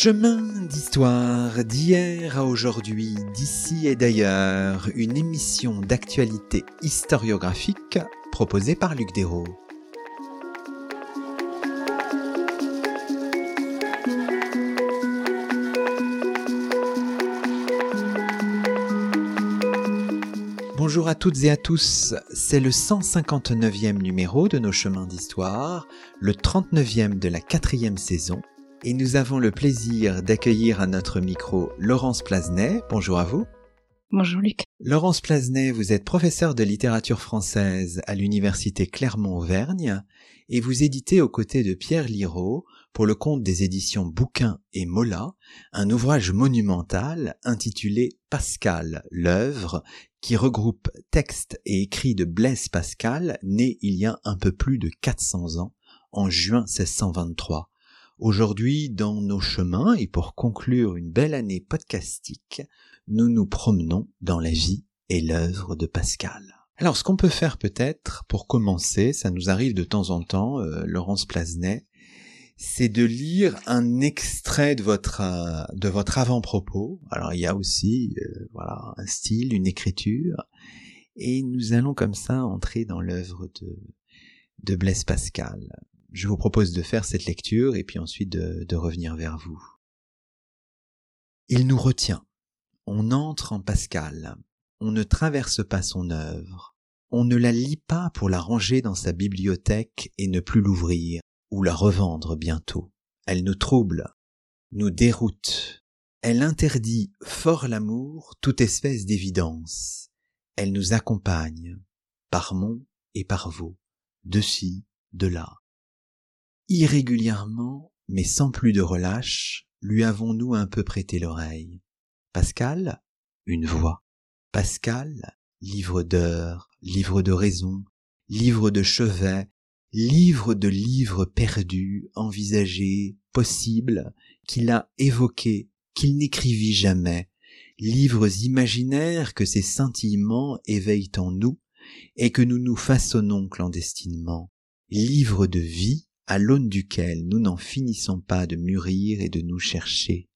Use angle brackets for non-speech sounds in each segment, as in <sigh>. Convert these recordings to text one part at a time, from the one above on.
Chemin d'histoire d'hier à aujourd'hui, d'ici et d'ailleurs, une émission d'actualité historiographique proposée par Luc Dérault. Bonjour à toutes et à tous, c'est le 159e numéro de nos chemins d'histoire, le 39e de la quatrième saison, et nous avons le plaisir d'accueillir à notre micro Laurence Plazenet. Bonjour à vous. Bonjour Luc. Laurence Plazenet, vous êtes professeure de littérature française à l'université Clermont-Auvergne et vous éditez aux côtés de Pierre Liraud pour le compte des éditions Bouquin et Mola un ouvrage monumental intitulé Pascal, l'œuvre qui regroupe textes et écrits de Blaise Pascal, né il y a un peu plus de 400 ans, en juin 1623. Aujourd'hui, dans nos chemins, et pour conclure une belle année podcastique, nous nous promenons dans la vie et l'œuvre de Pascal. Alors, ce qu'on peut faire peut-être, pour commencer, ça nous arrive de temps en temps, euh, Laurence Plazenet, c'est de lire un extrait de votre euh, de votre avant-propos. Alors il y a aussi euh, voilà un style, une écriture, et nous allons comme ça entrer dans l'œuvre de de Blaise Pascal je vous propose de faire cette lecture et puis ensuite de, revenir vers vous. Il nous retient. On entre en Pascal. On ne traverse pas son œuvre. On ne la lit pas pour la ranger dans sa bibliothèque et ne plus l'ouvrir, ou la revendre bientôt. Elle nous trouble, nous déroute. Elle interdit fort l'amour, toute espèce d'évidence. Elle nous accompagne, par mon et par vous, de ci, de là. Irrégulièrement, mais sans plus de relâche, lui avons-nous un peu prêté l'oreille? Pascal, une voix. Pascal, livre d'heures, livre de raison, livre de chevet, livre de livres perdus, envisagés, possibles, qu'il a évoqués, qu'il n'écrivit jamais, livres imaginaires que ses scintillements éveillent en nous et que nous nous façonnons clandestinement, livres de vie à l'aune duquel nous n'en finissons pas de mûrir et de nous chercher,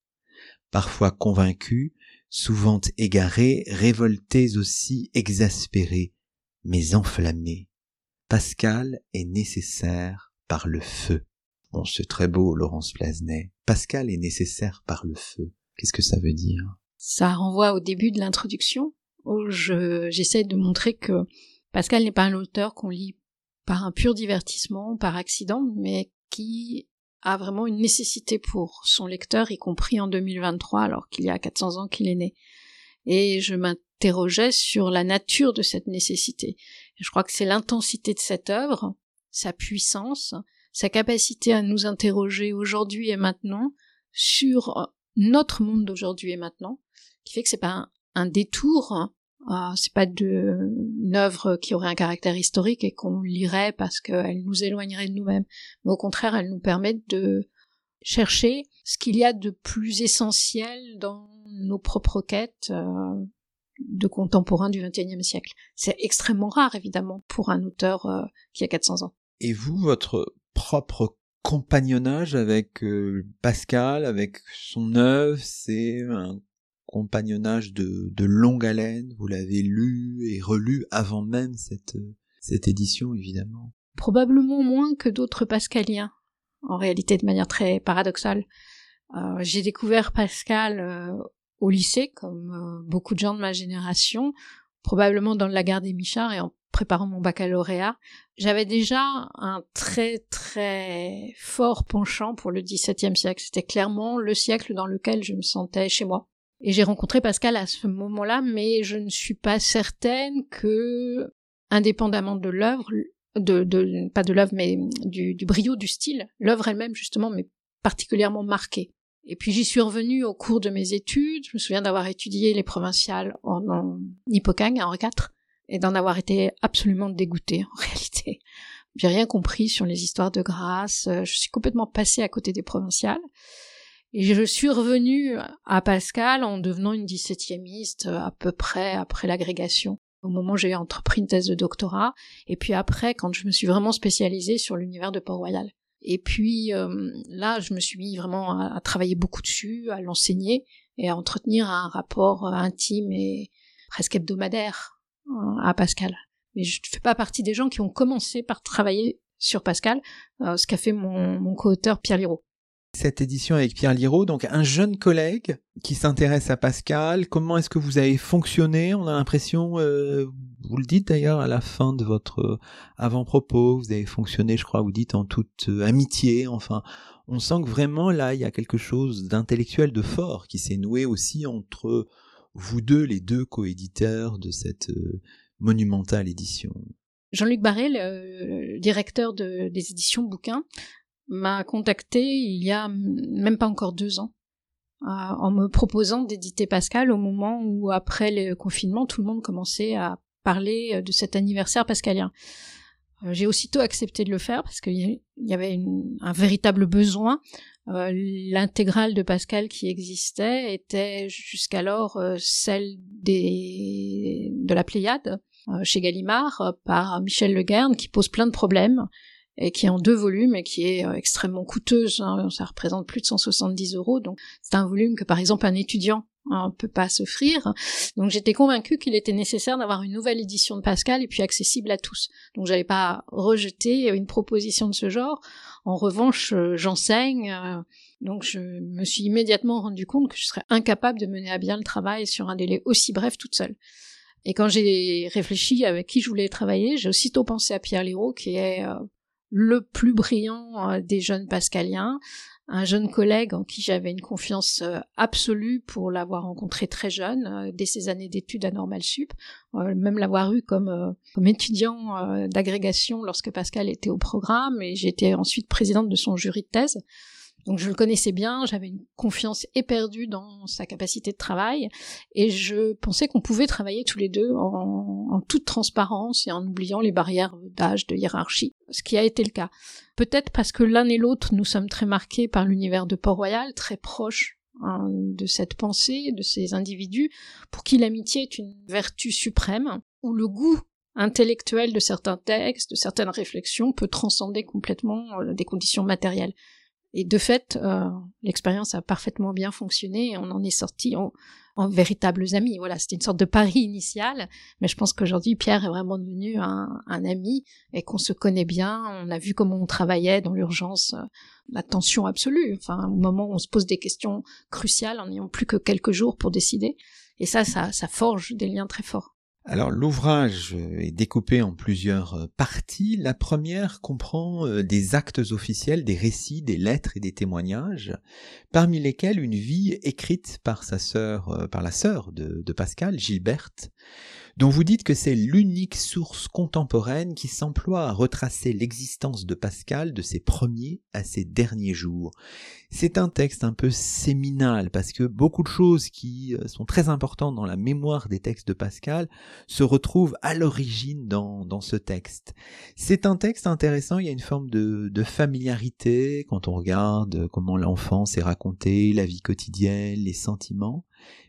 parfois convaincus, souvent égarés, révoltés aussi, exaspérés, mais enflammés. Pascal est nécessaire par le feu. Bon, c'est très beau, Laurence Plazenet. Pascal est nécessaire par le feu. Qu'est-ce que ça veut dire? Ça renvoie au début de l'introduction, où j'essaie de montrer que Pascal n'est pas un auteur qu'on lit par un pur divertissement, par accident, mais qui a vraiment une nécessité pour son lecteur, y compris en 2023, alors qu'il y a 400 ans qu'il est né. Et je m'interrogeais sur la nature de cette nécessité. je crois que c'est l'intensité de cette œuvre, sa puissance, sa capacité à nous interroger aujourd'hui et maintenant sur notre monde d'aujourd'hui et maintenant, qui fait que c'est pas un, un détour ah, c'est pas de, une œuvre qui aurait un caractère historique et qu'on lirait parce qu'elle nous éloignerait de nous-mêmes. Mais au contraire, elle nous permet de chercher ce qu'il y a de plus essentiel dans nos propres quêtes euh, de contemporains du XXIe siècle. C'est extrêmement rare, évidemment, pour un auteur euh, qui a 400 ans. Et vous, votre propre compagnonnage avec euh, Pascal, avec son œuvre, c'est un compagnonnage de, de longue haleine, vous l'avez lu et relu avant même cette, cette édition, évidemment. Probablement moins que d'autres pascaliens, en réalité de manière très paradoxale. Euh, j'ai découvert Pascal euh, au lycée, comme euh, beaucoup de gens de ma génération, probablement dans la gare des Michards et en préparant mon baccalauréat. J'avais déjà un très très fort penchant pour le XVIIe siècle. C'était clairement le siècle dans lequel je me sentais chez moi. Et j'ai rencontré Pascal à ce moment-là, mais je ne suis pas certaine que, indépendamment de l'œuvre, de, de, pas de l'œuvre, mais du, du brio du style, l'œuvre elle-même justement m'est particulièrement marquée. Et puis j'y suis revenue au cours de mes études. Je me souviens d'avoir étudié les provinciales en, en Hippocagne, Henri IV, et d'en avoir été absolument dégoûtée en <laughs> réalité. J'ai rien compris sur les histoires de grâce. Je suis complètement passée à côté des provinciales. Et je suis revenue à Pascal en devenant une dix-septiémiste à peu près après l'agrégation. Au moment où j'ai entrepris une thèse de doctorat, et puis après, quand je me suis vraiment spécialisée sur l'univers de Port-Royal. Et puis euh, là, je me suis mis vraiment à, travailler beaucoup dessus, à l'enseigner et à entretenir un rapport intime et presque hebdomadaire euh, à Pascal. Mais je ne fais pas partie des gens qui ont commencé par travailler sur Pascal, euh, ce qu'a fait mon, mon co-auteur Pierre Liraud cette édition avec Pierre Liraud, donc un jeune collègue qui s'intéresse à Pascal. Comment est-ce que vous avez fonctionné? On a l'impression, euh, vous le dites d'ailleurs à la fin de votre euh, avant-propos, vous avez fonctionné, je crois, vous dites en toute euh, amitié. Enfin, on sent que vraiment là, il y a quelque chose d'intellectuel, de fort qui s'est noué aussi entre vous deux, les deux coéditeurs de cette monumentale édition. Jean-Luc Barré, le directeur des éditions Bouquins, m'a contacté il y a même pas encore deux ans euh, en me proposant d'éditer Pascal au moment où après le confinement tout le monde commençait à parler euh, de cet anniversaire pascalien. Euh, j'ai aussitôt accepté de le faire parce qu'il y avait un véritable besoin. L'intégrale de Pascal qui existait était jusqu'alors celle des, de la Pléiade chez Gallimard par Michel Le Guern qui pose plein de problèmes et qui est en deux volumes et qui est euh, extrêmement coûteuse. Hein. ça représente plus de 170 euros, donc c'est un volume que par exemple un étudiant ne hein, peut pas s'offrir. Donc j'étais convaincue qu'il était nécessaire d'avoir une nouvelle édition de Pascal et puis accessible à tous. Donc j'allais pas rejeter une proposition de ce genre. En revanche, euh, j'enseigne. Euh, donc je me suis immédiatement rendu compte que je serais incapable de mener à bien le travail sur un délai aussi bref toute seule. Et quand j'ai réfléchi avec qui je voulais travailler, j'ai aussitôt pensé à Pierre Liraud, qui est le plus brillant euh, des jeunes pascaliens, un jeune collègue en qui j'avais une confiance euh, absolue pour l'avoir rencontré très jeune, euh, dès ses années d'études à Normal Sup, même l'avoir eu comme, comme étudiant d'agrégation lorsque Pascal était au programme, et j'étais ensuite présidente de son jury de thèse. Donc je le connaissais bien, j'avais une confiance éperdue dans sa capacité de travail, et je pensais qu'on pouvait travailler tous les deux en, toute transparence et en oubliant les barrières d'âge, de hiérarchie, ce qui a été le cas. Peut-être parce que l'un et l'autre, nous sommes très marqués par l'univers de Port-Royal, très proche hein, de cette pensée, de ces individus, pour qui l'amitié est une vertu suprême, où le goût intellectuel de certains textes, de certaines réflexions peut transcender complètement euh, des conditions matérielles. Et de fait, euh, l'expérience a parfaitement bien fonctionné et on en est sorti en, en véritables amis. Voilà, c'était une sorte de pari initial, mais je pense qu'aujourd'hui Pierre est vraiment devenu un, un ami et qu'on se connaît bien. On a vu comment on travaillait dans l'urgence, euh, la tension absolue. Enfin, au moment où on se pose des questions cruciales en n'ayant plus que quelques jours pour décider. Et ça, ça, ça forge des liens très forts. Alors l'ouvrage est découpé en plusieurs euh, parties. La première comprend euh, des actes officiels, des récits, des lettres et des témoignages, parmi lesquels une vie écrite par sa sœur, euh, par la sœur de, de Pascal, Gilberte, dont vous dites que c'est l'unique source contemporaine qui s'emploie à retracer l'existence de Pascal de ses premiers à ses derniers jours. C'est un texte un peu séminal parce que beaucoup de choses qui euh, sont très importantes dans la mémoire des textes de Pascal se retrouvent à l'origine dans, dans ce texte. C'est un texte intéressant, il y a une forme de, de familiarité quand on regarde comment l'enfance est racontée, la vie quotidienne, les sentiments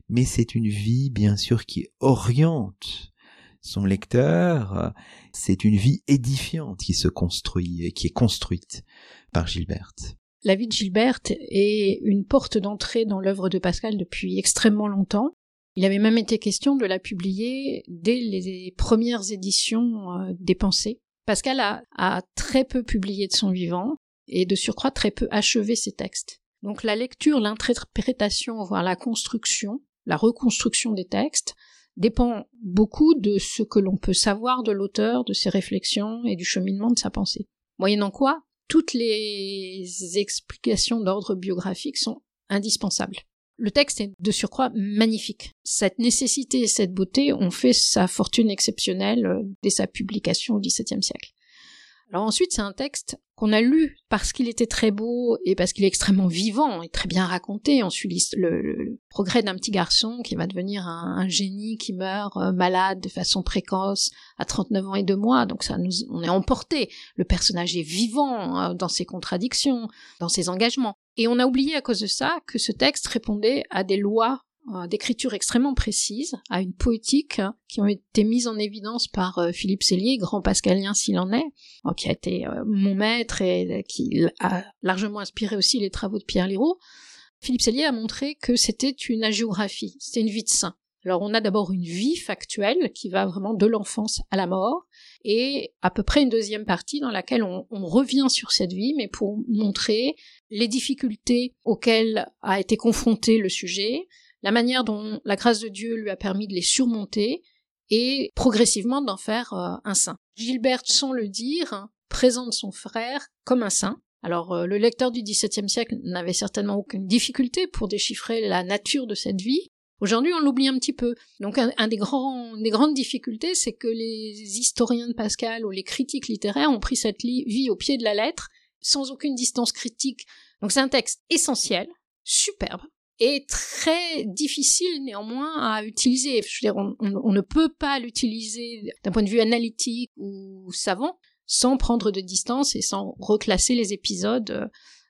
mais c'est une vie bien sûr qui oriente son lecteur, c'est une vie édifiante qui se construit et qui est construite par Gilberte. La vie de Gilberte est une porte d'entrée dans l'œuvre de Pascal depuis extrêmement longtemps. Il avait même été question de la publier dès les premières éditions euh, des Pensées. Pascal a, a très peu publié de son vivant et de surcroît très peu achevé ses textes. Donc la lecture, l'interprétation, voire la construction la reconstruction des textes dépend beaucoup de ce que l'on peut savoir de l'auteur, de ses réflexions et du cheminement de sa pensée. Moyennant quoi, toutes les explications d'ordre biographique sont indispensables. Le texte est de surcroît magnifique. Cette nécessité et cette beauté ont fait sa fortune exceptionnelle euh, dès sa publication au XVIIe siècle. Alors ensuite, c'est un texte qu'on a lu parce qu'il était très beau et parce qu'il est extrêmement vivant et très bien raconté. On suit le, progrès d'un petit garçon qui va devenir un, génie qui meurt euh, malade de façon précoce à 39 ans et deux mois. Donc ça nous, on est emporté. Le personnage est vivant euh, dans ses contradictions, dans ses engagements. Et on a oublié à cause de ça que ce texte répondait à des lois d'écriture extrêmement précise, à une poétique hein, qui ont été mises en évidence par euh, Philippe Sellier, grand pascalien s'il en est, euh, qui a été mon maître et qui a largement inspiré aussi les travaux de Pierre Liraud. Philippe Sellier a montré que c'était une agiographie, c'était une vie de saint. Alors on a d'abord une vie factuelle qui va vraiment de l'enfance à la mort, et à peu près une deuxième partie dans laquelle on, revient sur cette vie, mais pour montrer les difficultés auxquelles a été confronté le sujet, la manière dont la grâce de Dieu lui a permis de les surmonter, et progressivement d'en faire euh, un saint. Gilbert, sans le dire, présente son frère comme un saint. Alors euh, le lecteur du XVIIe siècle n'avait certainement aucune difficulté pour déchiffrer la nature de cette vie, Aujourd'hui, on l'oublie un petit peu. Donc, un, des grands, des grandes difficultés, c'est que les historiens de Pascal ou les critiques littéraires ont pris cette vie au pied de la lettre, sans aucune distance critique. Donc, c'est un texte essentiel, superbe, et très difficile néanmoins à utiliser. Je veux dire, on ne peut pas l'utiliser d'un point de vue analytique ou savant sans prendre de distance et sans reclasser les épisodes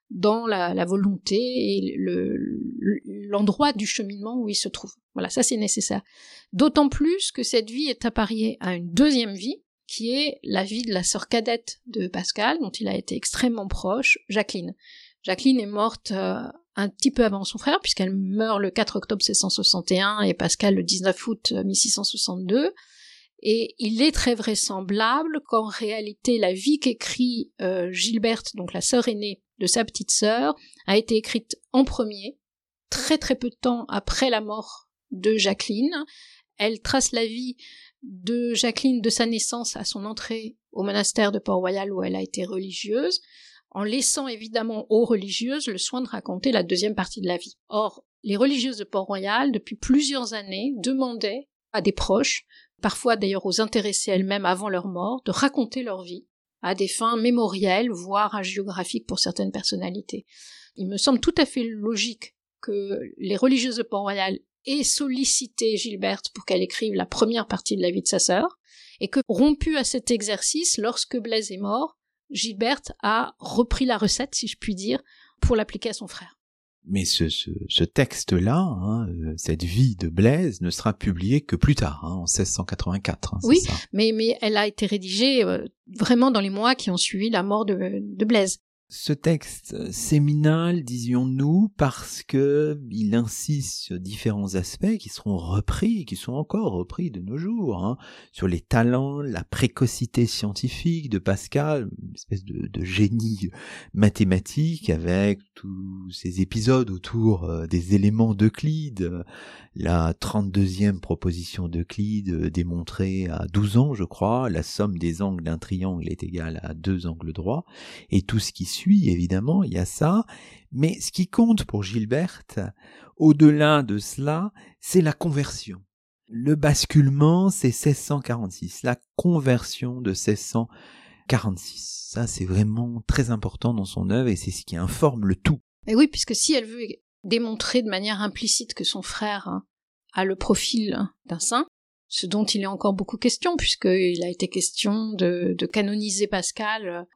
dans la, volonté et l'endroit du cheminement où il se trouve. Voilà, ça c'est nécessaire. D'autant plus que cette vie est appariée à une deuxième vie, qui est la vie de la sœur cadette de Pascal, dont il a été extrêmement proche, Jacqueline. Jacqueline est morte euh, un petit peu avant son frère, puisqu'elle meurt le 4 octobre 1661 et Pascal le 19 août 1662. Euh, et il est très vraisemblable qu'en réalité, la vie qu'écrit euh, Gilberte, donc la sœur aînée de sa petite sœur, a été écrite en premier, très très peu de temps après la mort de Jacqueline. Elle trace la vie de Jacqueline de sa naissance à son entrée au monastère de Port-Royal où elle a été religieuse, en laissant évidemment aux religieuses le soin de raconter la deuxième partie de la vie. Or, les religieuses de Port-Royal, depuis plusieurs années, demandaient à des proches parfois d'ailleurs aux intéressés elles-mêmes avant leur mort, de raconter leur vie à des fins mémorielles, voire hagiographiques pour certaines personnalités. Il me semble tout à fait logique que les religieuses de Port-Royal aient sollicité Gilberte pour qu'elle écrive la première partie de la vie de sa sœur, et que, rompu à cet exercice, lorsque Blaise est mort, Gilberte a repris la recette, si je puis dire, pour l'appliquer à son frère. Mais ce, ce, ce texte-là, hein, euh, cette vie de Blaise, ne sera publié que plus tard, hein, en 1684. Hein, oui, mais, mais elle a été rédigée euh, vraiment dans les mois qui ont suivi la mort de, de Blaise ce texte séminal, disions-nous, parce que il insiste sur différents aspects qui seront repris, qui sont encore repris de nos jours, hein, sur les talents, la précocité scientifique de Pascal, une espèce de, génie mathématique avec tous ces épisodes autour euh, des éléments d'Euclide, la 32e proposition d'Euclide démontrée à 12 ans, je crois, la somme des angles d'un triangle est égale à deux angles droits, et tout ce qui suit, évidemment, il y a ça, mais ce qui compte pour Gilberte, au-delà de cela, c'est la conversion. Le basculement, c'est 1646, la conversion de 1646. Ça, c'est vraiment très important dans son œuvre et c'est ce qui informe le tout. Et oui, puisque si elle veut démontrer de manière implicite que son frère hein, a le profil d'un saint, ce dont il est encore beaucoup question, puisqu'il a été question de, canoniser Pascal.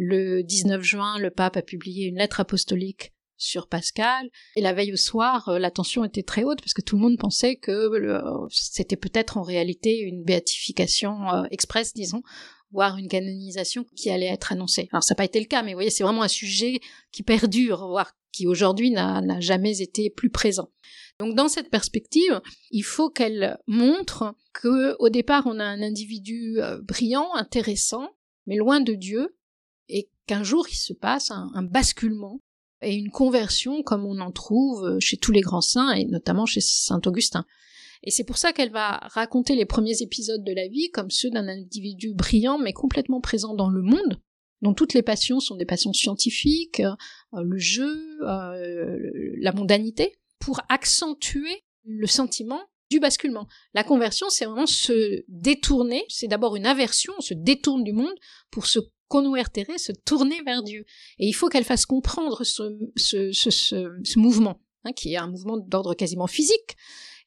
Le 19 juin, le pape a publié une lettre apostolique sur Pascal, et la veille au soir, euh, la tension était très haute, parce que tout le monde pensait que c'était peut-être en réalité une béatification euh, express, disons, voire une canonisation qui allait être annoncée. Alors ça n'a pas été le cas, mais vous voyez, c'est vraiment un sujet qui perdure, voire qui aujourd'hui n'a jamais été plus présent. Donc dans cette perspective, il faut qu'elle montre que au départ on a un individu euh, brillant, intéressant, mais loin de Dieu, qu'un jour il se passe un, basculement et une conversion comme on en trouve euh, chez tous les grands saints et notamment chez saint Augustin. Et c'est pour ça qu'elle va raconter les premiers épisodes de la vie comme ceux d'un individu brillant mais complètement présent dans le monde, dont toutes les passions sont des passions scientifiques, euh, le jeu, euh, la mondanité, pour accentuer le sentiment du basculement. La conversion, c'est vraiment se détourner, c'est d'abord une aversion, on se détourne du monde pour se converter, se tourner vers Dieu. Et il faut qu'elle fasse comprendre ce, ce, ce, ce mouvement, hein, qui est un mouvement d'ordre quasiment physique.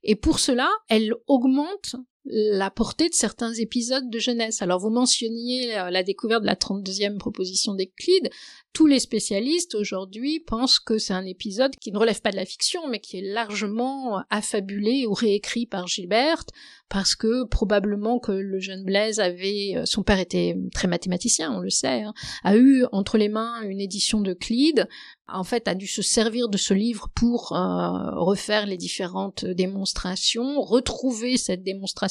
Et pour cela, elle augmente la portée de certains épisodes de jeunesse. Alors vous mentionniez euh, la découverte de la 32e proposition d'Euclide. Tous les spécialistes aujourd'hui pensent que c'est un épisode qui ne relève pas de la fiction, mais qui est largement affabulé ou réécrit par Gilbert, parce que probablement que le jeune Blaise avait, euh, son père était très mathématicien, on le sait, hein, a eu entre les mains une édition d'Euclide, en fait a dû se servir de ce livre pour euh, refaire les différentes démonstrations, retrouver cette démonstration,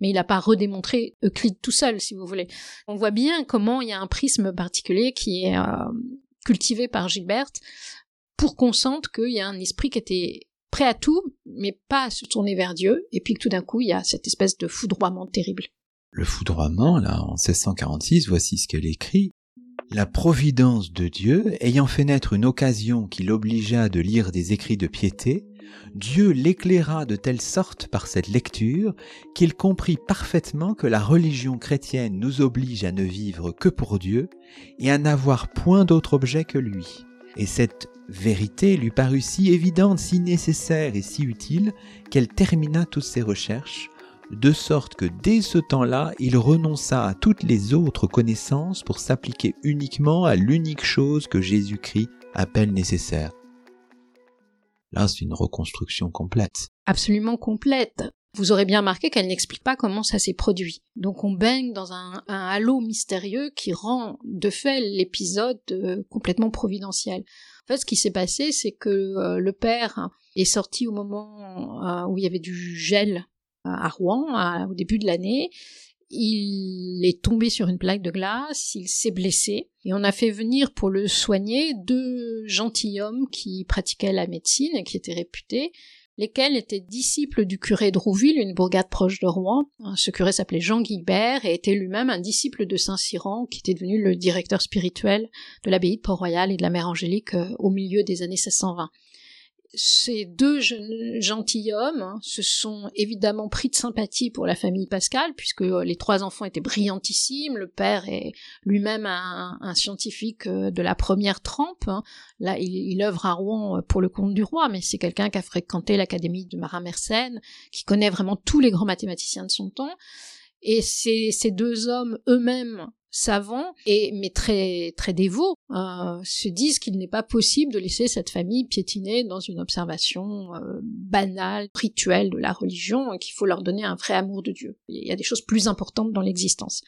mais il n'a pas redémontré Euclide tout seul, si vous voulez. On voit bien comment il y a un prisme particulier qui est euh, cultivé par Gilbert pour qu'on sente qu'il y a un esprit qui était prêt à tout, mais pas à se tourner vers Dieu, et puis que tout d'un coup, il y a cette espèce de foudroiement terrible. Le foudroiement, là, en 1646, voici ce qu'elle écrit. La providence de Dieu, ayant fait naître une occasion qui l'obligea de lire des écrits de piété, Dieu l'éclaira de telle sorte par cette lecture qu'il comprit parfaitement que la religion chrétienne nous oblige à ne vivre que pour Dieu et à n'avoir point d'autre objet que lui. Et cette vérité lui parut si évidente, si nécessaire et si utile qu'elle termina toutes ses recherches, de sorte que dès ce temps-là, il renonça à toutes les autres connaissances pour s'appliquer uniquement à l'unique chose que Jésus-Christ appelle nécessaire. Là, c'est une reconstruction complète. Absolument complète. Vous aurez bien remarqué qu'elle n'explique pas comment ça s'est produit. Donc on baigne dans un, halo mystérieux qui rend de fait l'épisode euh, complètement providentiel. En fait, ce qui s'est passé, c'est que euh, le père est sorti au moment euh, où il y avait du gel à Rouen, au début de l'année, il est tombé sur une plaque de glace, il s'est blessé, et on a fait venir pour le soigner deux gentilshommes qui pratiquaient la médecine et qui étaient réputés, lesquels étaient disciples du curé de Rouville, une bourgade proche de Rouen. Ce curé s'appelait Jean Guilbert et était lui-même un disciple de Saint-Cyran, qui était devenu le directeur spirituel de l'abbaye de Port-Royal et de la Mère Angélique euh, au milieu des années 1620 ces deux gentilshommes hein, se sont évidemment pris de sympathie pour la famille Pascal, puisque euh, les trois enfants étaient brillantissimes, le père est lui-même un, scientifique euh, de la première trempe, hein. là il, œuvre à Rouen euh, pour le compte du roi, mais c'est quelqu'un qui a fréquenté l'académie de Marin-Mersenne, qui connaît vraiment tous les grands mathématiciens de son temps, et ces, ces deux hommes eux-mêmes savants et mais très très dévots euh, se disent qu'il n'est pas possible de laisser cette famille piétiner dans une observation euh, banale, rituelle de la religion, et qu'il faut leur donner un vrai amour de Dieu. Il y a des choses plus importantes dans l'existence.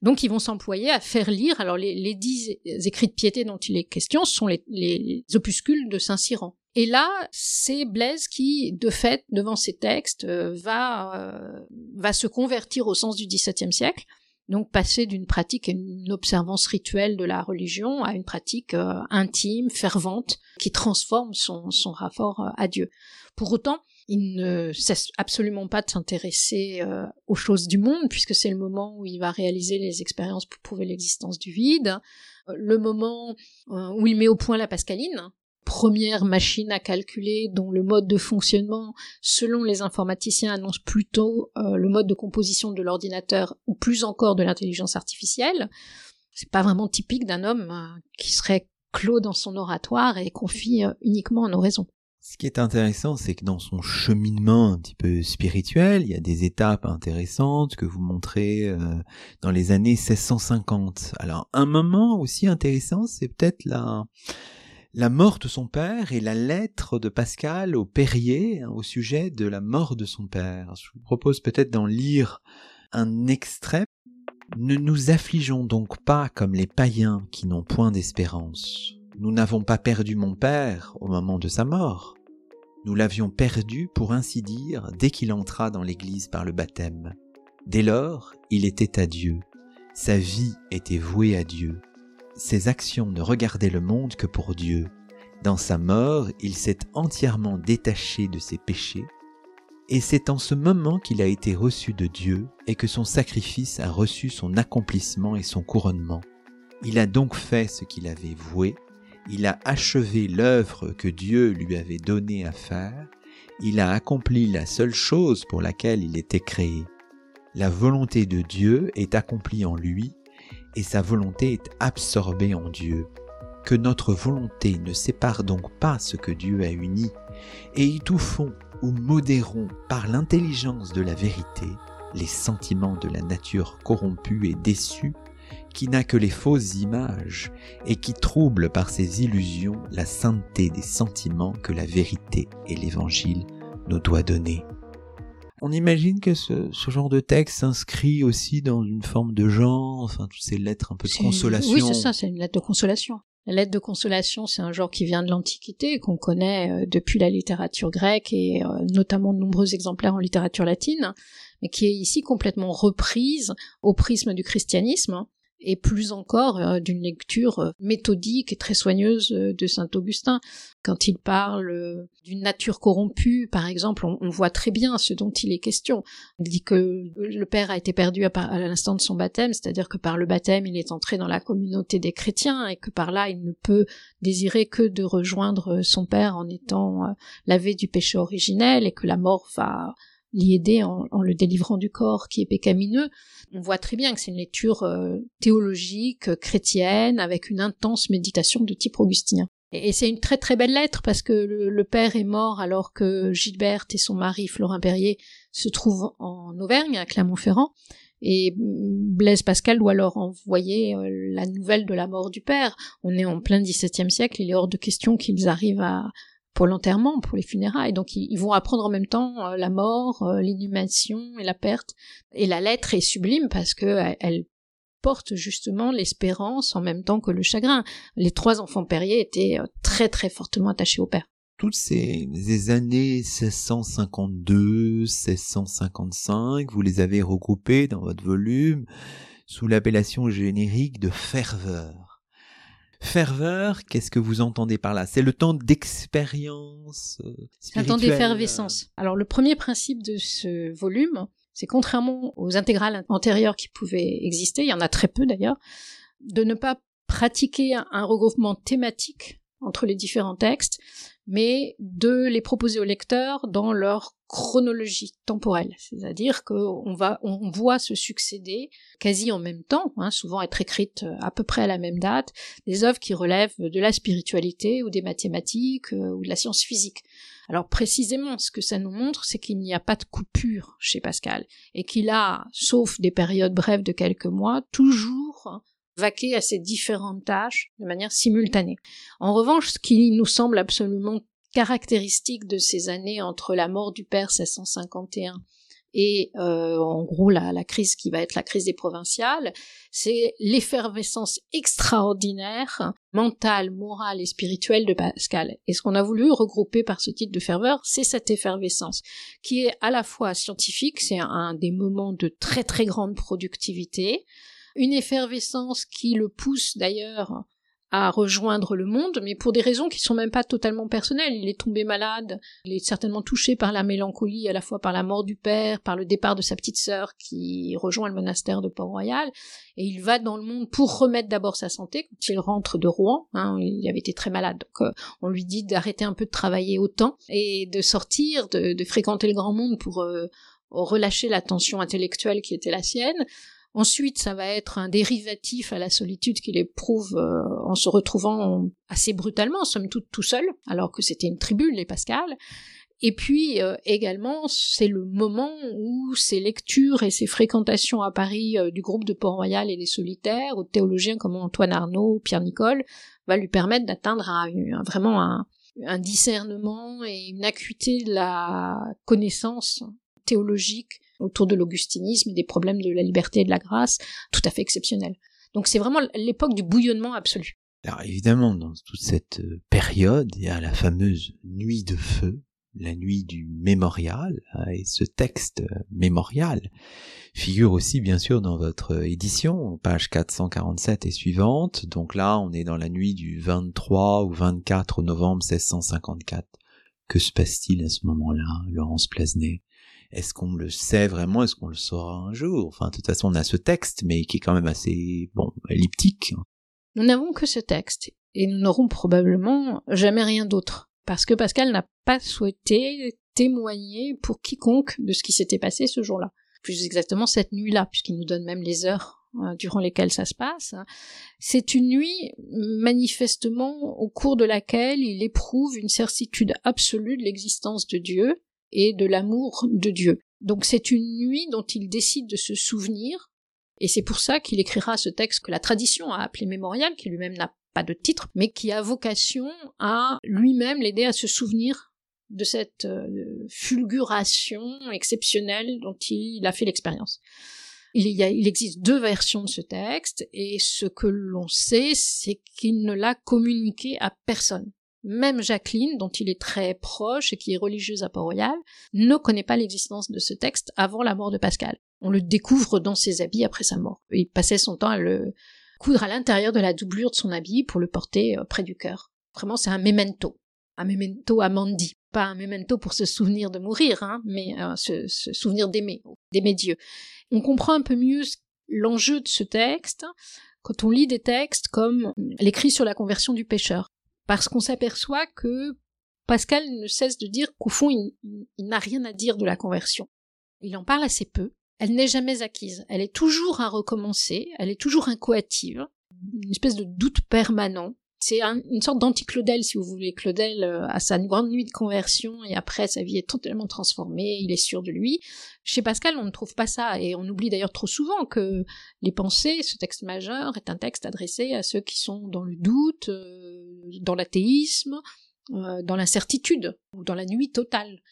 Donc ils vont s'employer à faire lire. Alors les, dix écrits de piété dont il est question sont les, les opuscules de Saint Cyran. Et là, c'est Blaise qui, de fait, devant ces textes, euh, va, euh, va se convertir au sens du XVIIe siècle, donc passer d'une pratique et une observance rituelle de la religion à une pratique euh, intime, fervente, qui transforme son, son rapport à Dieu. Pour autant, il ne cesse absolument pas de s'intéresser aux choses du monde, puisque c'est le moment où il va réaliser les expériences pour prouver l'existence du vide, le moment où il met au point la Pascaline, première machine à calculer dont le mode de fonctionnement, selon les informaticiens, annonce plutôt euh, le mode de composition de l'ordinateur ou plus encore de l'intelligence artificielle. C'est pas vraiment typique d'un homme euh, qui serait clos dans son oratoire et confie euh, uniquement en oraison. Ce qui est intéressant, c'est que dans son cheminement un petit peu spirituel, il y a des étapes intéressantes que vous montrez dans les années 1650. Alors, un moment aussi intéressant, c'est peut-être la, la mort de son père et la lettre de Pascal au Perrier hein, au sujet de la mort de son père. Je vous propose peut-être d'en lire un extrait. Ne nous affligeons donc pas comme les païens qui n'ont point d'espérance. Nous n'avons pas perdu mon père au moment de sa mort. Nous l'avions perdu, pour ainsi dire, dès qu'il entra dans l'Église par le baptême. Dès lors, il était à Dieu. Sa vie était vouée à Dieu ses actions ne regardaient le monde que pour Dieu. Dans sa mort, il s'est entièrement détaché de ses péchés, et c'est en ce moment qu'il a été reçu de Dieu et que son sacrifice a reçu son accomplissement et son couronnement. Il a donc fait ce qu'il avait voué, il a achevé l'œuvre que Dieu lui avait donnée à faire, il a accompli la seule chose pour laquelle il était créé. La volonté de Dieu est accomplie en lui et sa volonté est absorbée en Dieu. Que notre volonté ne sépare donc pas ce que Dieu a uni, et étouffons ou modérons par l'intelligence de la vérité les sentiments de la nature corrompue et déçue, qui n'a que les fausses images et qui trouble par ses illusions la sainteté des sentiments que la vérité et l'évangile nous doit donner. On imagine que ce, genre de texte s'inscrit aussi dans une forme de genre, enfin toutes ces lettres un peu de consolation. Oui, c'est ça, c'est une lettre de consolation. La lettre de consolation, c'est un genre qui vient de l'Antiquité, qu'on connaît euh, depuis la littérature grecque et euh, notamment de nombreux exemplaires en littérature latine, mais qui est ici complètement reprise au prisme du christianisme et plus encore euh, d'une lecture euh, méthodique et très soigneuse euh, de saint Augustin. Quand il parle d'une nature corrompue, par exemple, on, voit très bien ce dont il est question. Il dit que le Père a été perdu à, l'instant de son baptême, c'est-à-dire que par le baptême, il est entré dans la communauté des chrétiens et que par là, il ne peut désirer que de rejoindre son Père en étant lavé du péché originel et que la mort va l'y aider en, le délivrant du corps qui est pécamineux. On voit très bien que c'est une lecture euh, théologique, euh, chrétienne, avec une intense méditation de type augustinien. Et, c'est une très très belle lettre parce que le, père est mort alors que Gilberte et son mari Florin Perrier se trouvent en Auvergne, à Clermont-Ferrand. Et Blaise Pascal doit alors envoyer euh, la nouvelle de la mort du père. On est en plein XVIIe siècle, il est hors de question qu'ils arrivent à, pour l'enterrement, pour les funérailles. Donc ils, vont apprendre en même temps euh, la mort, euh, l'inhumation et la perte. Et la lettre est sublime parce que elle, porte justement l'espérance en même temps que le chagrin. Les trois enfants Perrier étaient euh, très très fortement attachés au père. Toutes ces, ces années 1652, 1655, vous les avez regroupées dans votre volume sous l'appellation générique de ferveur. Ferveur, qu'est-ce que vous entendez par là? C'est le temps d'expérience euh, C'est un temps d'effervescence. Alors le premier principe de ce volume, c'est contrairement aux intégrales antérieures qui pouvaient exister, il y en a très peu d'ailleurs, de ne pas pratiquer un regroupement thématique entre les différents textes, mais de les proposer aux lecteurs dans leur chronologie temporelle, c'est-à-dire qu'on va, on voit se succéder quasi en même temps, hein, souvent être écrites à peu près à la même date, des œuvres qui relèvent de la spiritualité ou des mathématiques euh, ou de la science physique. Alors précisément, ce que ça nous montre, c'est qu'il n'y a pas de coupure chez Pascal et qu'il a, sauf des périodes brèves de quelques mois, toujours vaquer à ces différentes tâches de manière simultanée. En revanche, ce qui nous semble absolument caractéristique de ces années entre la mort du père 1651 et euh, en gros la, crise qui va être la crise des provinciales, c'est l'effervescence extraordinaire mentale, morale et spirituelle de Pascal. Et ce qu'on a voulu regrouper par ce titre de ferveur, c'est cette effervescence qui est à la fois scientifique, c'est un des moments de très très grande productivité, une effervescence qui le pousse d'ailleurs à rejoindre le monde, mais pour des raisons qui sont même pas totalement personnelles. Il est tombé malade, il est certainement touché par la mélancolie, à la fois par la mort du père, par le départ de sa petite sœur qui rejoint le monastère de Port-Royal, et il va dans le monde pour remettre d'abord sa santé quand il rentre de Rouen. Hein, il avait été très malade, donc euh, on lui dit d'arrêter un peu de travailler autant et de sortir, de, fréquenter le grand monde pour euh, relâcher la tension intellectuelle qui était la sienne. Ensuite, ça va être un dérivatif à la solitude qu'il éprouve euh, en se retrouvant assez brutalement, somme toute tout seul, alors que c'était une tribu, les Pascal. Et puis euh, également, c'est le moment où ses lectures et ses fréquentations à Paris euh, du groupe de Port-Royal et des solitaires, aux théologiens comme Antoine Arnaud, Pierre Nicole, va lui permettre d'atteindre vraiment un, un discernement et une acuité de la connaissance théologique autour de l'augustinisme des problèmes de la liberté et de la grâce, tout à fait exceptionnel. Donc c'est vraiment l'époque du bouillonnement absolu. Alors évidemment, dans toute cette euh, période, il y a la fameuse nuit de feu, la nuit du mémorial, hein, et ce texte euh, mémorial figure aussi bien sûr dans votre édition, page 447 et suivante. Donc là, on est dans la nuit du 23 ou 24 novembre 1654. Que se passe-t-il à ce moment-là, Laurence Plasnet est-ce qu'on le sait vraiment Est-ce qu'on le saura un jour? Enfin, de toute façon, on a ce texte, mais qui est quand même assez, bon, elliptique. Nous n'avons que ce texte, et nous n'aurons probablement jamais rien d'autre, parce que Pascal n'a pas souhaité témoigner pour quiconque de ce qui s'était passé ce jour-là. Plus exactement cette nuit-là, puisqu'il nous donne même les heures euh, durant lesquelles ça se passe. C'est une nuit manifestement au cours de laquelle il éprouve une certitude absolue de l'existence de Dieu, et de l'amour de Dieu. Donc c'est une nuit dont il décide de se souvenir, et c'est pour ça qu'il écrira ce texte que la tradition a appelé mémorial, qui lui-même n'a pas de titre, mais qui a vocation à lui-même l'aider à se souvenir de cette euh, fulguration exceptionnelle dont il a fait l'expérience. Il, y a, il existe deux versions de ce texte, et ce que l'on sait, c'est qu'il ne l'a communiqué à personne. Même Jacqueline, dont il est très proche et qui est religieuse à Port-Royal, ne connaît pas l'existence de ce texte avant la mort de Pascal. On le découvre dans ses habits après sa mort. Il passait son temps à le coudre à l'intérieur de la doublure de son habit pour le porter euh, près du cœur. Vraiment, c'est un memento. Un memento à Mandy. Pas un memento pour se souvenir de mourir, hein, mais euh, se, se souvenir d'aimer, d'aimer Dieu. On comprend un peu mieux l'enjeu de ce texte quand on lit des textes comme l'écrit sur la conversion du pécheur parce qu'on s'aperçoit que Pascal ne cesse de dire qu'au fond, il, n'a rien à dire de la conversion. Il en parle assez peu. Elle n'est jamais acquise. Elle est toujours à recommencer. Elle est toujours incoative. Une espèce de doute permanent. C'est une sorte d'anti-Claudel, si vous voulez. Claudel euh, a sa grande nuit de conversion et après sa vie est totalement transformée, il est sûr de lui. Chez Pascal, on ne trouve pas ça et on oublie d'ailleurs trop souvent que les pensées, ce texte majeur, est un texte adressé à ceux qui sont dans le doute, euh, dans l'athéisme, euh, dans l'incertitude ou dans la nuit totale.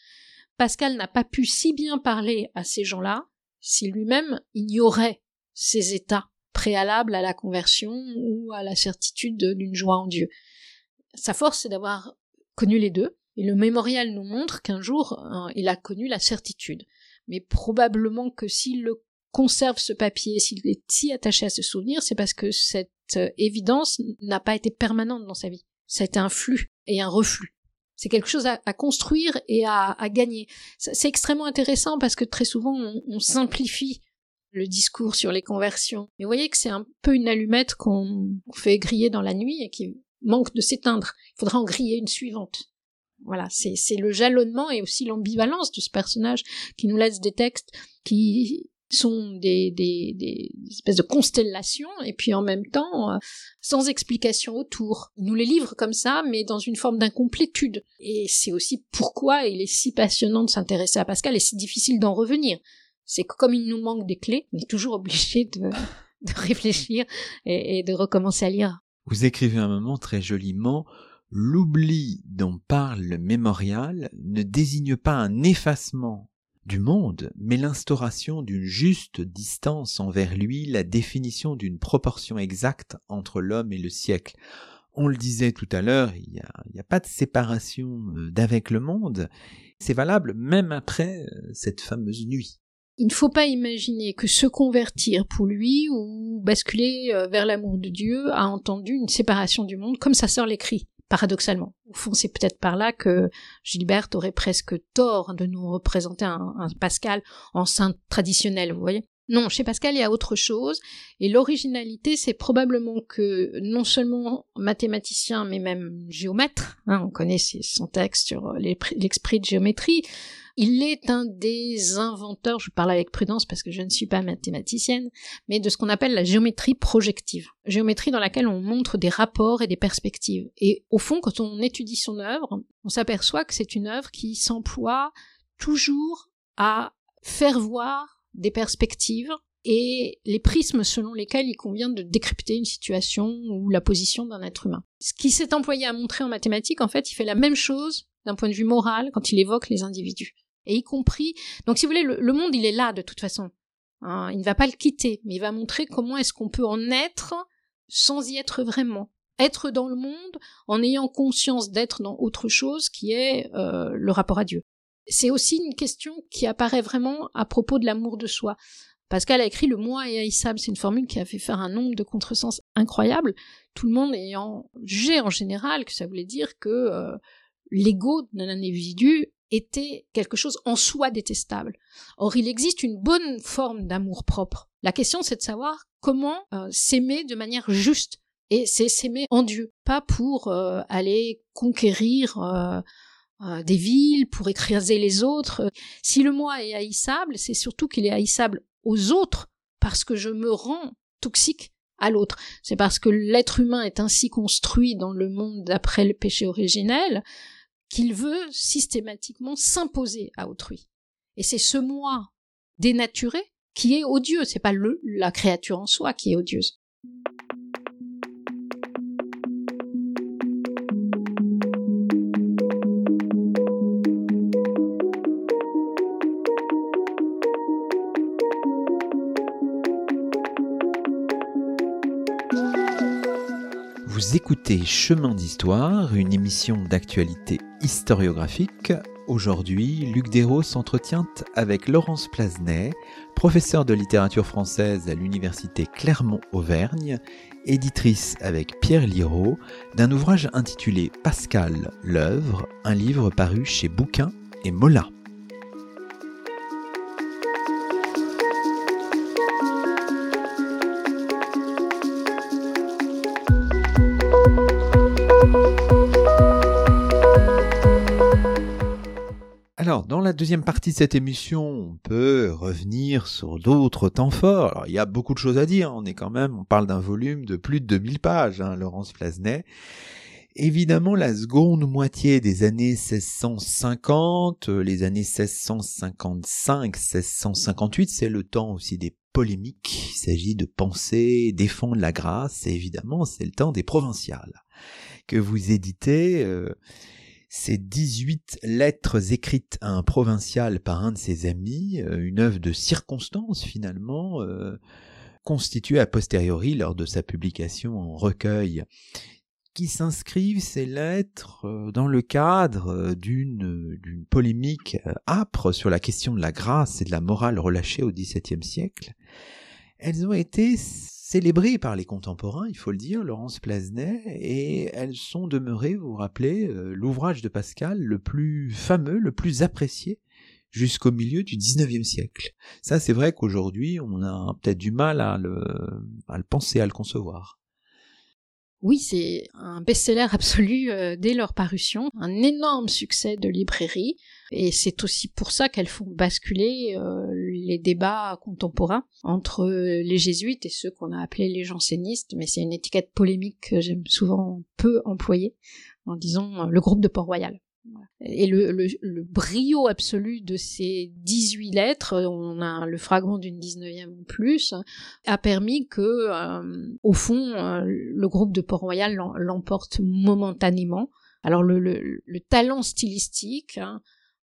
Pascal n'a pas pu si bien parler à ces gens-là si lui-même ignorait ces états préalable à la conversion ou à la certitude d'une joie en Dieu. Sa force, c'est d'avoir connu les deux, et le mémorial nous montre qu'un jour, hein, il a connu la certitude. Mais probablement que s'il le conserve ce papier, s'il est si attaché à ce souvenir, c'est parce que cette euh, évidence n'a pas été permanente dans sa vie. Été un flux et un reflux. C'est quelque chose à, construire et à, gagner. C'est extrêmement intéressant parce que très souvent on simplifie le discours sur les conversions. Mais vous voyez que c'est un peu une allumette qu'on fait griller dans la nuit et qui manque de s'éteindre. Il faudra en griller une suivante. Voilà, c'est, le jalonnement et aussi l'ambivalence de ce personnage qui nous laisse des textes qui sont des, des, des espèces de constellations et puis en même temps euh, sans explication autour. Il nous les livre comme ça mais dans une forme d'incomplétude. Et c'est aussi pourquoi il est si passionnant de s'intéresser à Pascal et si difficile d'en revenir c'est que comme il nous manque des clés, on est toujours obligé de, <laughs> réfléchir et, de recommencer à lire. Vous écrivez un moment très joliment L'oubli dont parle le mémorial ne désigne pas un effacement du monde, mais l'instauration d'une juste distance envers lui, la définition d'une proportion exacte entre l'homme et le siècle. On le disait tout à l'heure, il n'y a, a, pas de séparation euh, d'avec le monde. C'est valable même après euh, cette fameuse nuit il ne faut pas imaginer que se convertir pour lui ou basculer euh, vers l'amour de Dieu a entendu une séparation du monde, comme sa sœur l'écrit, paradoxalement. Au fond, c'est peut-être par là que Gilberte aurait presque tort de nous représenter un, Pascal en saint traditionnel, vous voyez. Non, chez Pascal, il y a autre chose, et l'originalité, c'est probablement que non seulement mathématicien, mais même géomètre, hein, on connaît son texte sur l'esprit de géométrie, il est un des inventeurs, je parle avec prudence parce que je ne suis pas mathématicienne, mais de ce qu'on appelle la géométrie projective. Géométrie dans laquelle on montre des rapports et des perspectives. Et au fond, quand on étudie son œuvre, on s'aperçoit que c'est une œuvre qui s'emploie toujours à faire voir des perspectives et les prismes selon lesquels il convient de décrypter une situation ou la position d'un être humain. Ce qui s'est employé à montrer en mathématiques, en fait, il fait la même chose d'un point de vue moral quand il évoque les individus et y compris. Donc, si vous voulez, le, monde, il est là de toute façon. Hein, il ne va pas le quitter, mais il va montrer comment est-ce qu'on peut en être sans y être vraiment. Être dans le monde en ayant conscience d'être dans autre chose qui est euh, le rapport à Dieu. C'est aussi une question qui apparaît vraiment à propos de l'amour de soi. Pascal a écrit le moi est haïssable, c'est une formule qui a fait faire un nombre de contresens incroyables, tout le monde ayant jugé en général que ça voulait dire que euh, l'ego d'un individu était quelque chose en soi détestable. Or, il existe une bonne forme d'amour propre. La question, c'est de savoir comment euh, s'aimer de manière juste. Et c'est s'aimer en Dieu, pas pour euh, aller conquérir des villes, pour écraser les autres. Si le moi est haïssable, c'est surtout qu'il est haïssable aux autres parce que je me rends toxique à l'autre. C'est parce que l'être humain est ainsi construit dans le monde d'après le péché originel qu'il veut systématiquement s'imposer à autrui. Et c'est ce moi dénaturé qui est odieux. C'est pas le, la créature en soi qui est odieuse. Écoutez Chemin d'Histoire, une émission d'actualité historiographique. Aujourd'hui, Luc Dérault s'entretient avec Laurence Plasnet, professeure de littérature française à l'université Clermont-Auvergne, éditrice avec Pierre Liraud d'un ouvrage intitulé Pascal, l'œuvre, un livre paru chez Bouquin et Mola. Deuxième partie de cette émission, on peut revenir sur d'autres temps forts. Il y a beaucoup de choses à dire. On est quand même, on parle d'un volume de plus de 2000 pages, hein, Laurence Flasnet. Évidemment, la seconde moitié des années 1650, euh, les années 1655, 1658, c'est le temps aussi des polémiques. Il s'agit de penser, défendre la grâce, et évidemment, c'est le temps des provinciales que vous éditez. Euh, ces 18 lettres écrites à un provincial par un de ses amis, euh, une œuvre de circonstance finalement, euh, constituée a posteriori lors de sa publication en recueil, qui s'inscrivent ces lettres euh, dans le cadre d'une d'une polémique âpre sur la question de la grâce et de la morale relâchée au XVIIe siècle. Elles ont été célébrées par les contemporains, il faut le dire, Laurence Plasnet, et elles sont demeurées, vous vous rappelez, euh, l'ouvrage de Pascal le plus fameux, le plus apprécié jusqu'au milieu du XIXe siècle. Ça, c'est vrai qu'aujourd'hui, on a peut-être du mal à le, à le penser, à le concevoir. Oui, c'est un best-seller <laughs> absolu euh, dès leur parution, un énorme succès de librairie, et c'est aussi pour ça qu'elles font basculer euh, les débats contemporains entre les jésuites et ceux qu'on a appelés les jansénistes, mais c'est une étiquette polémique que j'aime souvent peu employer, en disant euh, le groupe de Port-Royal. Et le, le, brio absolu de ces 18 lettres, on a le fragment d'une 19e en plus, a permis que, euh, au fond, euh, le groupe de Port-Royal l'emporte momentanément. Alors le, le talent stylistique, hein,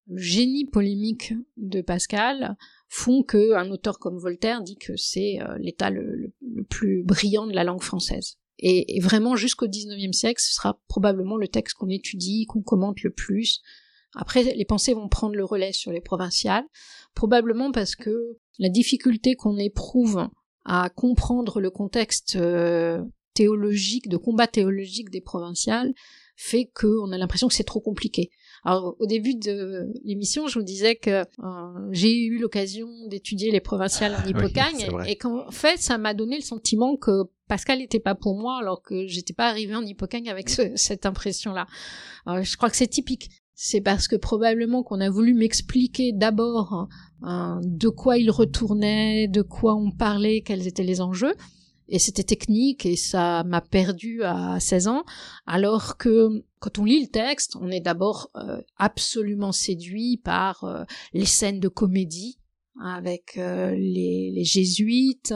le génie polémique de Pascal font que un auteur comme Voltaire dit que c'est euh, l'état le, plus brillant de la langue française. Et, vraiment, jusqu'au XIXe siècle, ce sera probablement le texte qu'on étudie, qu'on commente le plus. Après, les pensées vont prendre le relais sur les provinciales, probablement parce que la difficulté qu'on éprouve à comprendre le contexte euh, théologique, de combat théologique des provinciales, fait qu'on a l'impression que c'est trop compliqué. Alors au début de l'émission, je vous disais que euh, j'ai eu l'occasion d'étudier les provinciales en Hippocagne et qu'en fait, ça m'a donné le sentiment que Pascal n'était pas pour moi alors que j'étais pas arrivée en Hippocagne avec cette impression-là. je crois que c'est typique. C'est parce que probablement qu'on a voulu m'expliquer d'abord hein, de quoi il retournait, de quoi on parlait, quels étaient les enjeux et c'était technique et ça m'a perdu à 16 ans. Alors que quand on lit le texte on est d'abord euh, absolument séduit par euh, les scènes de comédie avec euh, les, les, jésuites.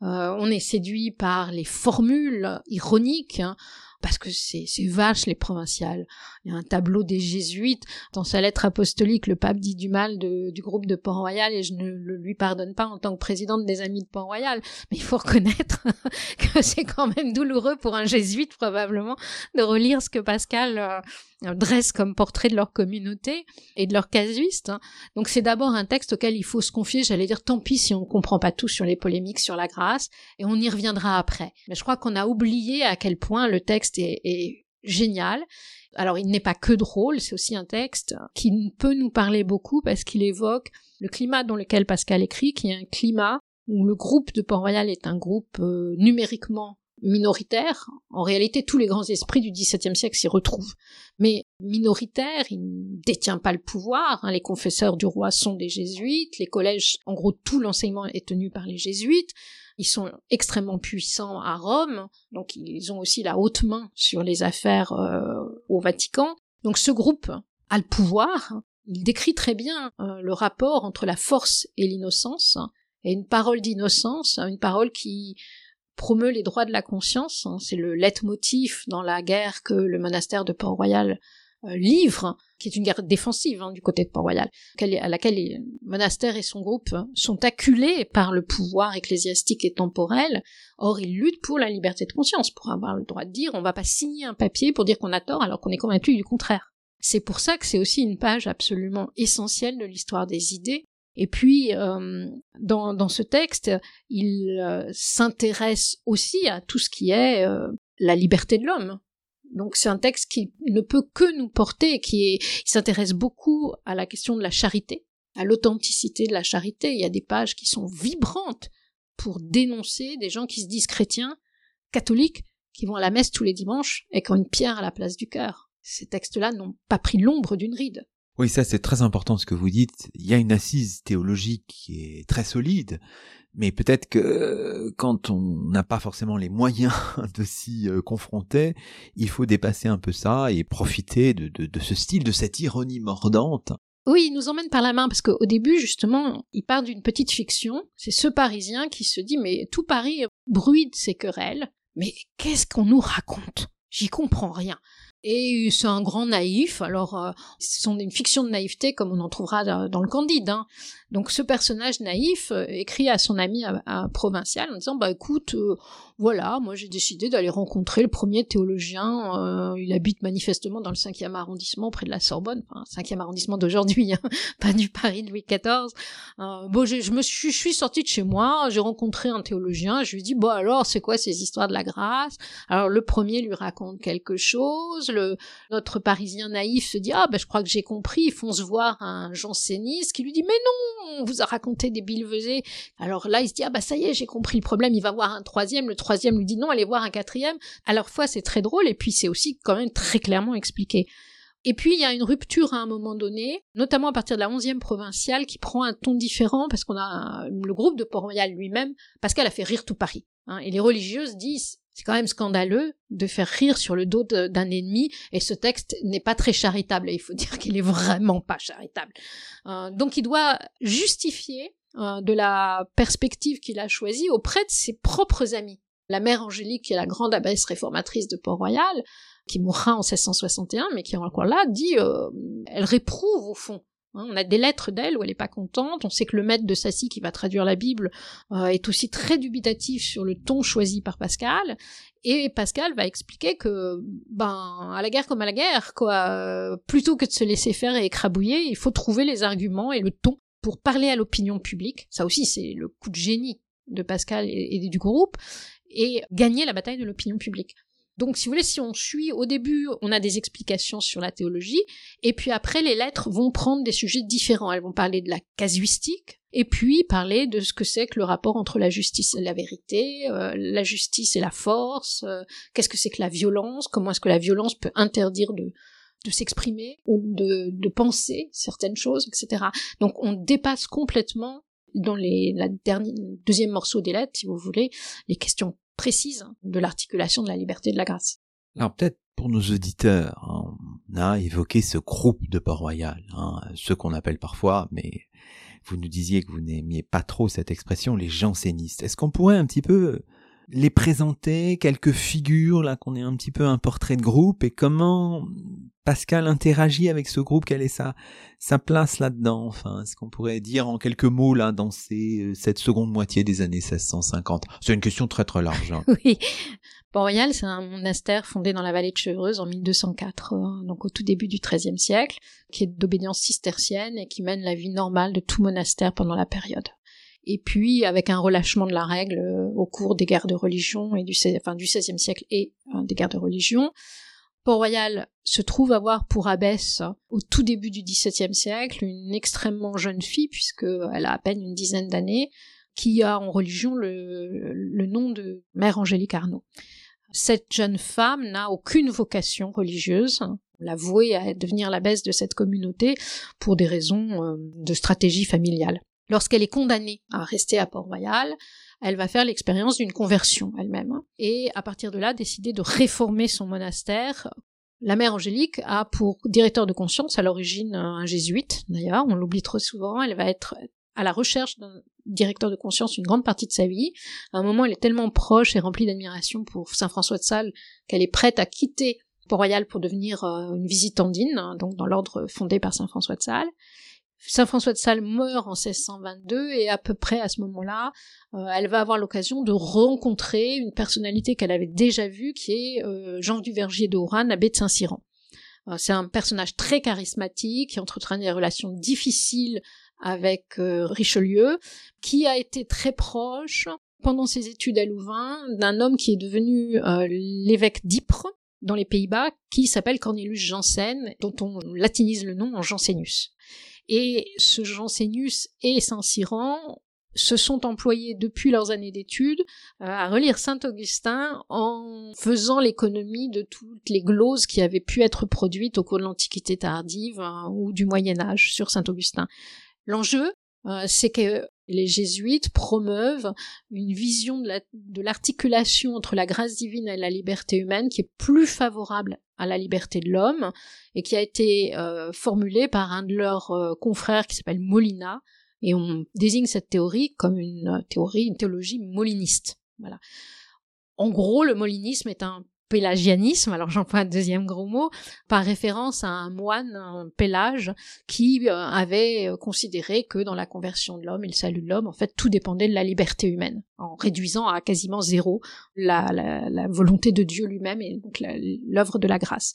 On est séduit par les formules ironiques hein, parce que c'est vache les provinciales. Il y a un tableau des jésuites. Dans sa lettre apostolique, le pape dit du mal de, du groupe de Port-Royal et je ne le lui pardonne pas en tant que présidente des Amis de Port-Royal. Mais il faut reconnaître <laughs> que c'est quand même douloureux pour un jésuite probablement de relire ce que Pascal euh, dressent comme portrait de leur communauté et de leur casuiste. Hein. Donc c'est d'abord un texte auquel il faut se confier, j'allais dire tant pis si on ne comprend pas tout sur les polémiques sur la grâce, et on y reviendra après. Mais je crois qu'on a oublié à quel point le texte est, est génial. Alors il n'est pas que drôle, c'est aussi un texte qui peut nous parler beaucoup parce qu'il évoque le climat dans lequel Pascal écrit, qui est un climat où le groupe de Port-Royal est un groupe euh, numériquement minoritaire. En réalité, tous les grands esprits du XVIIe siècle s'y retrouvent. Mais minoritaire, il ne détient pas le pouvoir. Hein. Les confesseurs du roi sont des jésuites. Les collèges, en gros, tout l'enseignement est tenu par les jésuites. Ils sont extrêmement puissants à Rome, donc ils ont aussi la haute main sur les affaires euh, au Vatican. Donc ce groupe a le pouvoir, il décrit très bien euh, le rapport entre la force et l'innocence, et une parole d'innocence, une parole qui promeut les droits de la conscience, hein. c'est le leitmotiv dans la guerre que le monastère de Port-Royal euh, livre, qui est une guerre défensive hein, du côté de Port-Royal, à laquelle le monastère et son groupe hein, sont acculés par le pouvoir ecclésiastique et temporel. Or, ils luttent pour la liberté de conscience, pour avoir le droit de dire on va pas signer un papier pour dire qu'on a tort alors qu'on est convaincu du contraire. C'est pour ça que c'est aussi une page absolument essentielle de l'histoire des idées. Et puis, euh, dans, ce texte, il euh, s'intéresse aussi à tout ce qui est euh, la liberté de l'homme. Donc c'est un texte qui ne peut que nous porter, qui s'intéresse beaucoup à la question de la charité, à l'authenticité de la charité. Il y a des pages qui sont vibrantes pour dénoncer des gens qui se disent chrétiens, catholiques, qui vont à la messe tous les dimanches et qui ont une pierre à la place du cœur ces textes-là n'ont pas pris l'ombre d'une ride. Oui, ça c'est très important ce que vous dites. Il y a une assise théologique qui est très solide, mais peut-être que quand on n'a pas forcément les moyens <laughs> de s'y euh, confronter, il faut dépasser un peu ça et profiter de, de, ce style, de cette ironie mordante. Oui, il nous emmène par la main parce qu'au début, justement, il part d'une petite fiction. C'est ce Parisien qui se dit mais tout Paris bruit de ses querelles. Mais qu'est-ce qu'on nous raconte? J'y comprends rien. Et c'est un grand naïf. Alors, euh, ce sont une fiction de naïveté comme on en trouvera dans, le Candide. Hein. Donc, ce personnage naïf euh, écrit à son ami à, provincial en disant "Bah écoute, euh, voilà, moi j'ai décidé d'aller rencontrer le premier théologien. il habite manifestement dans le 5e arrondissement, près de la Sorbonne, enfin 5e arrondissement d'aujourd'hui, hein, <laughs> pas du Paris de Louis XIV. bon, je me suis, je suis sortie de chez moi, j'ai rencontré un théologien. Je lui dis "Bon alors, c'est quoi ces histoires de la grâce? Alors le premier lui raconte quelque chose." le, notre Parisien naïf se dit ah ben je crois que j'ai compris, ils font se voir un janséniste qui lui dit mais non, on vous a raconté des billevesées. Alors là il se dit ah bah ça y est j'ai compris le problème, il va voir un troisième, le lui dit non allez voir un quatrième. À leur fois c'est très drôle et puis c'est aussi quand même très clairement expliqué. Et puis il y a une rupture à un moment donné, notamment à partir de la 11e provinciale, qui prend un ton différent parce qu'on a le groupe de Port-Royal lui-même, Pascal a fait rire tout Paris. Hein, et les religieuses disent c'est quand même scandaleux de faire rire sur le dos d'un ennemi, et ce texte n'est pas très charitable, et il faut <laughs> dire qu'il est vraiment pas charitable. Euh, donc il doit justifier euh, de la perspective qu'il a choisie auprès de ses propres amis. La mère Angélique, qui est la grande abbesse réformatrice de Port-Royal, qui mourra en 1661, mais qui est encore là, dit, euh, elle réprouve au fond Hein, on a des lettres d'elle où elle n'est pas contente. On sait que le maître de Sassy, qui va traduire la Bible, euh, est aussi très dubitatif sur le ton choisi par Pascal. Et Pascal va expliquer que, ben, à la guerre comme à la guerre, quoi, euh, plutôt que de se laisser faire et écrabouiller, il faut trouver les arguments et le ton pour parler à l'opinion publique. Ça aussi, c'est le coup de génie de Pascal et du groupe et gagner la bataille de l'opinion publique. Donc, si vous voulez, si on suit, au début, on a des explications sur la théologie, et puis après, les lettres vont prendre des sujets différents. Elles vont parler de la casuistique, et puis parler de ce que c'est que le rapport entre la justice et la vérité, euh, la justice et la force, euh, qu'est-ce que c'est que la violence, comment est-ce que la violence peut interdire de, de s'exprimer ou de, de penser certaines choses, etc. Donc, on dépasse complètement dans les, deuxième morceau des lettres, si vous voulez, les questions précise de l'articulation de la liberté de la grâce. Alors peut-être pour nos auditeurs, hein, on a évoqué ce groupe de Port-Royal, hein, ce qu'on appelle parfois, mais vous nous disiez que vous n'aimiez pas trop cette expression, les jansénistes. Est-ce qu'on pourrait un petit peu les présenter, quelques figures, là qu'on ait un petit peu un portrait de groupe, et comment Pascal interagit avec ce groupe, quelle est sa, sa place là-dedans, enfin, est-ce qu'on pourrait dire en quelques mots là dans ces, euh, cette seconde moitié des années 1650 C'est une question très très large. Hein. <laughs> oui. Port-Royal, c'est un monastère fondé dans la vallée de Chevreuse en 1204, euh, donc au tout début du XIIIe siècle, qui est d'obédience cistercienne et qui mène la vie normale de tout monastère pendant la période et puis avec un relâchement de la règle euh, au cours des guerres de religion et du, enfin, du XVIe siècle et euh, des guerres de religion. Port-Royal se trouve avoir pour abbesse au tout début du XVIIe siècle une extrêmement jeune fille puisqu'elle a à peine une dizaine d'années qui a en religion le, nom de Mère Angélique Arnaud. Cette jeune femme n'a aucune vocation religieuse, l'a vouée à devenir l'abbesse de cette communauté pour des raisons euh, de stratégie familiale. Lorsqu'elle est condamnée à rester à Port-Royal, elle va faire l'expérience d'une conversion elle-même et à partir de là décider de réformer son monastère La mère Angélique a pour directeur de conscience à l'origine un jésuite, d'ailleurs, on l'oublie trop souvent, elle va être à la recherche d'un directeur de conscience une grande partie de sa vie. À un moment, elle est tellement proche et remplie d'admiration pour Saint François de Sales qu'elle est prête à quitter Port-Royal pour devenir euh, une visitandine, hein, donc dans l'ordre fondé par Saint François de Sales. Saint François de Sales meurt en 1622 et à peu près à ce moment-là, euh, elle va avoir l'occasion de rencontrer une personnalité qu'elle avait déjà vue, qui est euh, Jean du Vergier de Oran, abbé de Saint-Cyran. Euh, c'est un personnage très charismatique qui entretient des relations difficiles avec Richelieu, qui a été très proche pendant ses études à Louvain d'un homme qui est devenu l'évêque d'Ypres dans les Pays-Bas, qui s'appelle Cornelius Janssen, dont on latinise le nom en Jansénus. Et ce Jansénus et Saint-Cyran se sont employés depuis leurs années d'études euh, à relire Saint-Augustin en faisant l'économie de toutes les gloses qui avaient pu être produites au cours de l'Antiquité tardive hein, ou du Moyen Âge sur Saint-Augustin. L'enjeu, euh, c'est que les jésuites promeuvent une vision de l'articulation entre la grâce divine et la liberté humaine qui est plus favorable à la liberté de l'homme et qui a été euh, formulée par un de leurs euh, confrères qui s'appelle Molina et on désigne cette théorie comme une théorie, une théologie moliniste. En gros, le molinisme est un pélagianisme, alors j'emploie un deuxième gros mot, par référence à un moine, un Pélage, qui euh, avait euh, considéré que dans la conversion de l'homme et le salut de l'homme, en fait, tout dépendait de la liberté humaine, en réduisant à quasiment zéro la, la volonté de Dieu lui-même et donc l'œuvre de la grâce.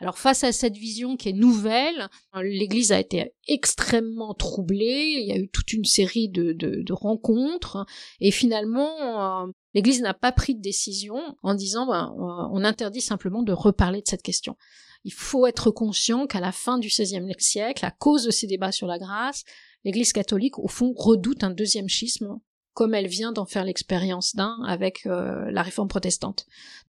Alors face à cette vision qui est nouvelle, l'Église a été extrêmement troublée, il y a eu toute une série de, de, rencontres, et finalement, euh, l'Église n'a pas pris de décision en disant ben, on interdit simplement de reparler de cette question. Il faut être conscient qu'à la fin du XVIe siècle, à cause de ces débats sur la grâce, l'Église catholique, au fond, redoute un deuxième schisme, comme elle vient d'en faire l'expérience d'un avec euh, la réforme protestante.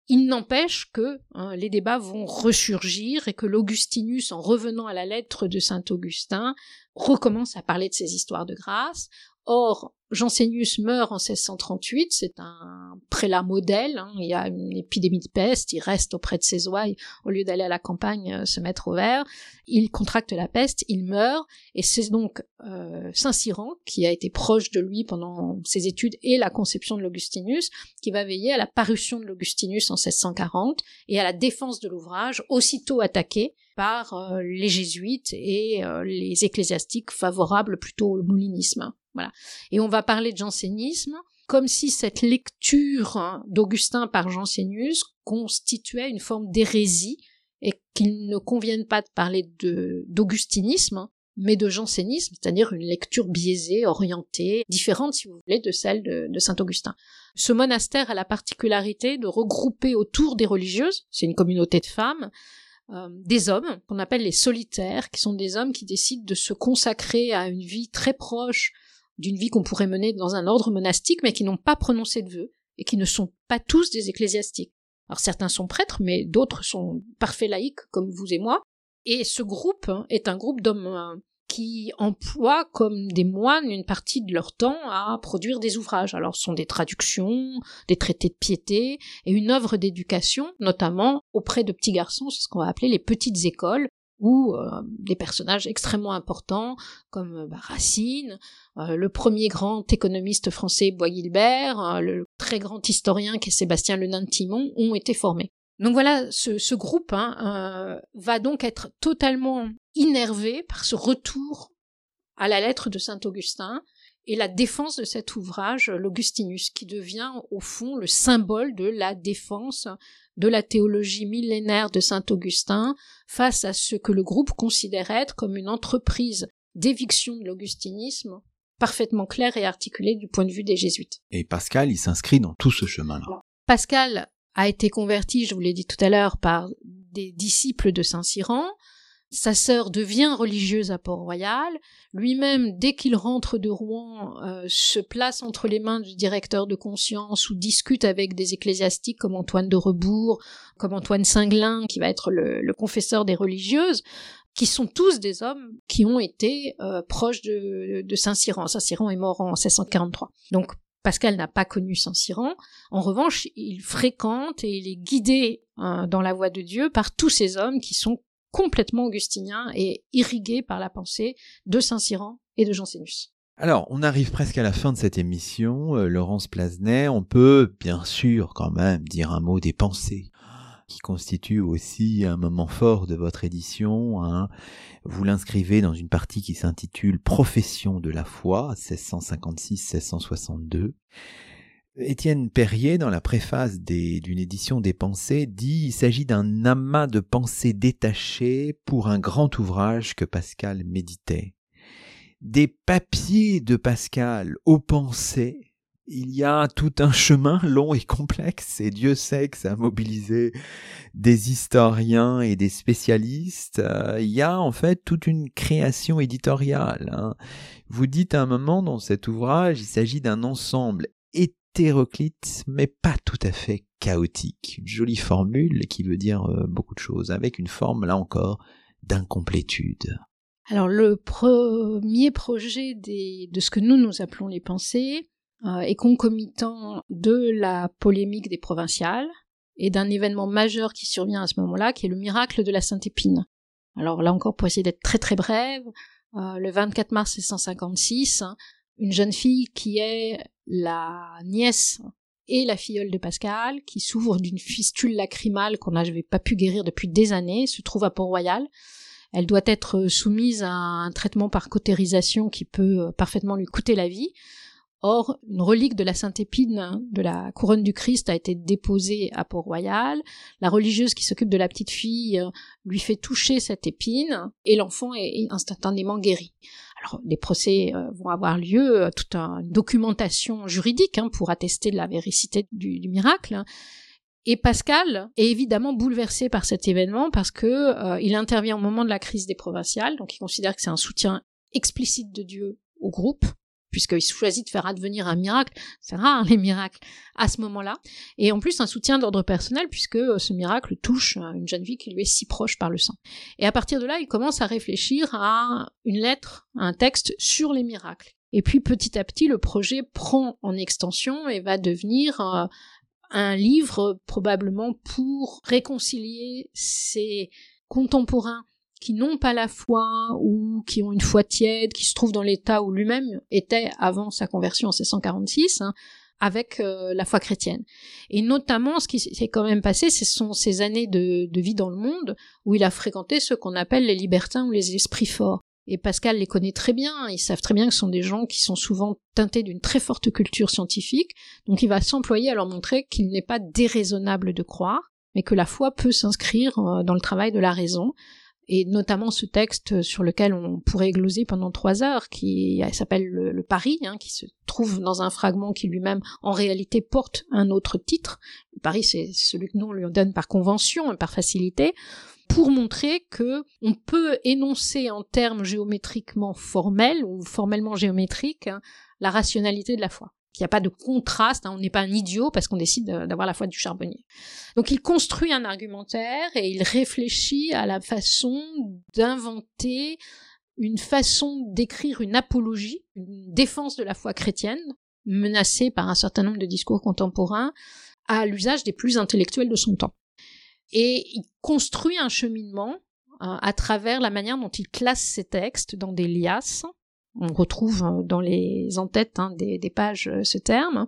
Il n'empêche que hein, les débats vont ressurgir et que l'Augustinus, en revenant à la lettre de saint Augustin, recommence à parler de ces histoires de grâce. Or, Jansénius meurt en 1638, c'est un prélat modèle, hein. il y a une épidémie de peste, il reste auprès de ses ouailles au lieu d'aller à la campagne euh, se mettre au vert, il contracte la peste, il meurt, et c'est donc euh, Saint-Cyran, qui a été proche de lui pendant ses études et la conception de l'Augustinus, qui va veiller à la parution de l'Augustinus en 1640 et à la défense de l'ouvrage, aussitôt attaqué par euh, les jésuites et les ecclésiastiques favorables plutôt au moulinisme. Voilà. Et on va parler de jansénisme comme si cette lecture hein, d'Augustin par Jansénius constituait une forme d'hérésie et qu'il ne convienne pas de parler d'augustinisme, hein, mais de jansénisme, c'est-à-dire une lecture biaisée, orientée, différente, si vous voulez, de celle de, Saint-Augustin. Ce monastère a la particularité de regrouper autour des religieuses, c'est une communauté de femmes, euh, des hommes qu'on appelle les solitaires, qui sont des hommes qui décident de se consacrer à une vie très proche d'une vie qu'on pourrait mener dans un ordre monastique, mais qui n'ont pas prononcé de vœux, et qui ne sont pas tous des ecclésiastiques. Alors certains sont prêtres, mais d'autres sont parfaits laïcs, comme vous et moi. Et ce groupe hein, est un groupe d'hommes euh, qui emploient comme des moines une partie de leur temps à produire des ouvrages. Alors ce sont des traductions, des traités de piété et une œuvre d'éducation, notamment auprès de petits garçons, c'est ce qu'on va appeler les petites écoles, ou euh, des personnages extrêmement importants comme euh, bah, Racine, euh, le premier grand économiste français Bois-Guilbert, le très grand historien qui est Sébastien Lenain-Timon ont été formés. Donc voilà, ce, groupe hein, va donc être totalement innervé par ce retour à la lettre de saint Augustin et la défense de cet ouvrage, l'Augustinus, qui devient au fond le symbole de la défense de la théologie millénaire de saint Augustin face à ce que le groupe considère être comme une entreprise d'éviction de l'augustinisme parfaitement claire et articulée du point de vue des jésuites. Et Pascal, il s'inscrit dans tout ce chemin-là. Pascal a été converti, je vous l'ai dit tout à l'heure, par des disciples de Saint-Cyran, sa sœur devient religieuse à Port-Royal. Lui-même, dès qu'il rentre de Rouen, euh, se place entre les mains du directeur de conscience ou discute avec des ecclésiastiques comme Antoine de Rebourg, comme Antoine Singlin, qui va être le, confesseur des religieuses, qui sont tous des hommes qui ont été euh, proches de, Saint-Cyran. Saint-Cyran est mort en 1643. Donc Pascal n'a pas connu Saint-Cyran. En revanche, il fréquente et il est guidé hein, dans la voie de Dieu par tous ces hommes qui sont complètement augustiniens et irrigués par la pensée de Saint-Cyran et de Jansénus. Alors, on arrive presque à la fin de cette émission. Euh, Laurence Plasnet, on peut bien sûr quand même dire un mot des pensées qui constitue aussi un moment fort de votre édition. Hein. Vous l'inscrivez dans une partie qui s'intitule Profession de la foi, 1656-1662. Étienne Perrier, dans la préface d'une édition des pensées, dit il s'agit d'un amas de pensées détachées pour un grand ouvrage que Pascal méditait. Des papiers de Pascal aux pensées il y a tout un chemin long et complexe, et Dieu sait que ça a mobilisé des historiens et des spécialistes. Euh, il y a en fait toute une création éditoriale. Hein. Vous dites à un moment dans cet ouvrage, il s'agit d'un ensemble hétéroclite, mais pas tout à fait chaotique. Une jolie formule qui veut dire euh, beaucoup de choses, avec une forme, là encore, d'incomplétude. Alors le premier projet de ce que nous nous appelons les pensées, euh, et concomitant de la polémique des provinciales et d'un événement majeur qui survient à ce moment-là, qui est le miracle de la Sainte Épine. Alors là encore, pour essayer d'être très très brève, euh, le 24 mars 1656, une jeune fille qui est la nièce et la filleule de Pascal, qui souffre d'une fistule lacrymale qu'on n'avait pas pu guérir depuis des années, se trouve à Port-Royal. Elle doit être soumise à un traitement par cautérisation qui peut parfaitement lui coûter la vie. Or, une relique de la Sainte Épine de la couronne du Christ a été déposée à Port-Royal. La religieuse qui s'occupe de la petite fille euh, lui fait toucher cette épine et l'enfant est instantanément guéri. Alors, les procès euh, vont avoir lieu, euh, toute une documentation juridique hein, pour attester de la véricité du, miracle. Et Pascal est évidemment bouleversé par cet événement parce que il intervient au moment de la crise des provinciales, donc il considère que c'est un soutien explicite de Dieu au groupe puisqu'il choisit de faire advenir un miracle. C'est rare les miracles à ce moment-là. Et en plus un soutien d'ordre personnel puisque euh, ce miracle touche euh, une jeune fille qui lui est si proche par le sang. Et à partir de là, il commence à réfléchir à une lettre, un texte sur les miracles. Et puis petit à petit, le projet prend en extension et va devenir euh, un livre probablement pour réconcilier ses contemporains qui n'ont pas la foi ou qui ont une foi tiède, qui se trouvent dans l'état où lui-même était avant sa conversion en 1646, hein, avec euh, la foi chrétienne. Et notamment, ce qui s'est quand même passé, ce sont ces années de, de vie dans le monde où il a fréquenté ce qu'on appelle les libertins ou les esprits forts. Et Pascal les connaît très bien, ils savent très bien que ce sont des gens qui sont souvent teintés d'une très forte culture scientifique, donc il va s'employer à leur montrer qu'il n'est pas déraisonnable de croire, mais que la foi peut s'inscrire euh, dans le travail de la raison, et notamment ce texte sur lequel on pourrait gloser pendant trois heures, qui s'appelle le, Paris, hein, qui se trouve dans un fragment qui lui-même en réalité porte un autre titre. Le Paris, c'est celui que nous on lui donne par convention et par facilité, pour montrer que on peut énoncer en termes géométriquement formels ou formellement géométriques hein, la rationalité de la foi qu'il n'y a pas de contraste, hein, on n'est pas un idiot parce qu'on décide d'avoir la foi du charbonnier. Donc il construit un argumentaire et il réfléchit à la façon d'inventer une façon d'écrire une apologie, une défense de la foi chrétienne, menacée par un certain nombre de discours contemporains, à l'usage des plus intellectuels de son temps. Et il construit un cheminement euh, à travers la manière dont il classe ses textes dans des liasses, on retrouve euh, dans les en-têtes hein, des, pages euh, ce terme,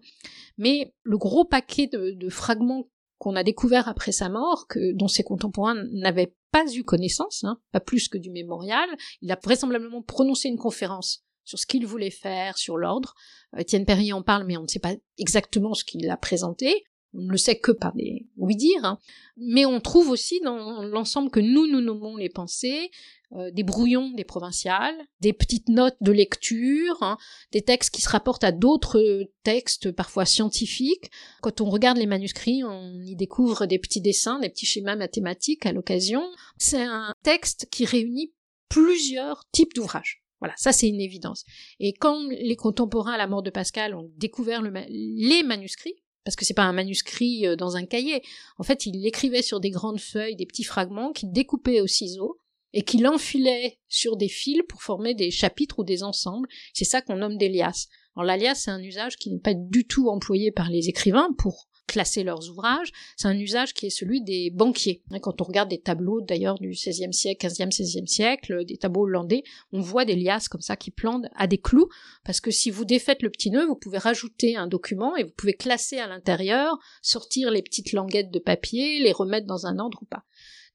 mais le gros paquet de, fragments qu'on a découvert après sa mort, dont ses contemporains n'avaient pas eu connaissance, hein, pas plus que du mémorial, il a vraisemblablement prononcé une conférence sur ce qu'il voulait faire, sur l'ordre. Euh, Étienne Perrier en parle, mais on ne sait pas exactement ce qu'il a présenté. On ne le sait que par des oui-dire. Hein. Mais on trouve aussi dans l'ensemble que nous, nous nommons les pensées, euh, des brouillons des provinciales, des petites notes de lecture, hein, des textes qui se rapportent à d'autres textes parfois scientifiques. Quand on regarde les manuscrits, on y découvre des petits dessins, des petits schémas mathématiques à l'occasion. C'est un texte qui réunit plusieurs types d'ouvrages. Voilà, ça c'est une évidence. Et quand les contemporains à la mort de Pascal ont découvert les manuscrits, parce que c'est pas un manuscrit euh, dans un cahier. En fait, il écrivait sur des grandes feuilles des petits fragments qu'il découpait au ciseau et qu'il enfilait sur des fils pour former des chapitres ou des ensembles. C'est ça qu'on nomme des liasses. Alors l'alias, c'est un usage qui n'est pas du tout employé par les écrivains pour classer leurs ouvrages, c'est un usage qui est celui des banquiers. Quand on regarde des tableaux d'ailleurs du XVIe siècle, XVe, XVIe siècle, des tableaux hollandais, on voit des liasses comme ça qui plantent à des clous, parce que si vous défaites le petit nœud, vous pouvez rajouter un document et vous pouvez classer à l'intérieur, sortir les petites languettes de papier, les remettre dans un ordre ou pas.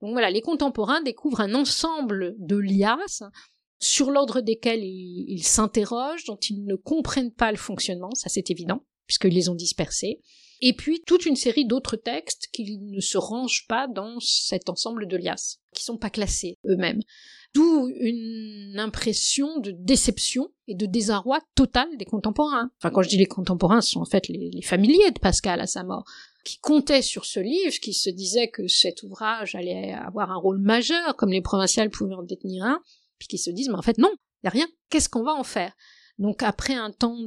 Donc voilà, les contemporains découvrent un ensemble de liasses sur l'ordre desquels ils s'interrogent, dont ils ne comprennent pas le fonctionnement, ça c'est évident, puisqu'ils les ont dispersés et puis toute une série d'autres textes qui ne se rangent pas dans cet ensemble de liasses, qui sont pas classés eux-mêmes. D'où une impression de déception et de désarroi total des contemporains. Enfin, quand je dis les contemporains, ce sont en fait les, familiers de Pascal à sa mort, qui comptaient sur ce livre, qui se disaient que cet ouvrage allait avoir un rôle majeur, comme les provinciales pouvaient en détenir un, puis qui se disent, mais en fait non, il n'y a rien, qu'est-ce qu'on va en faire? Donc après un temps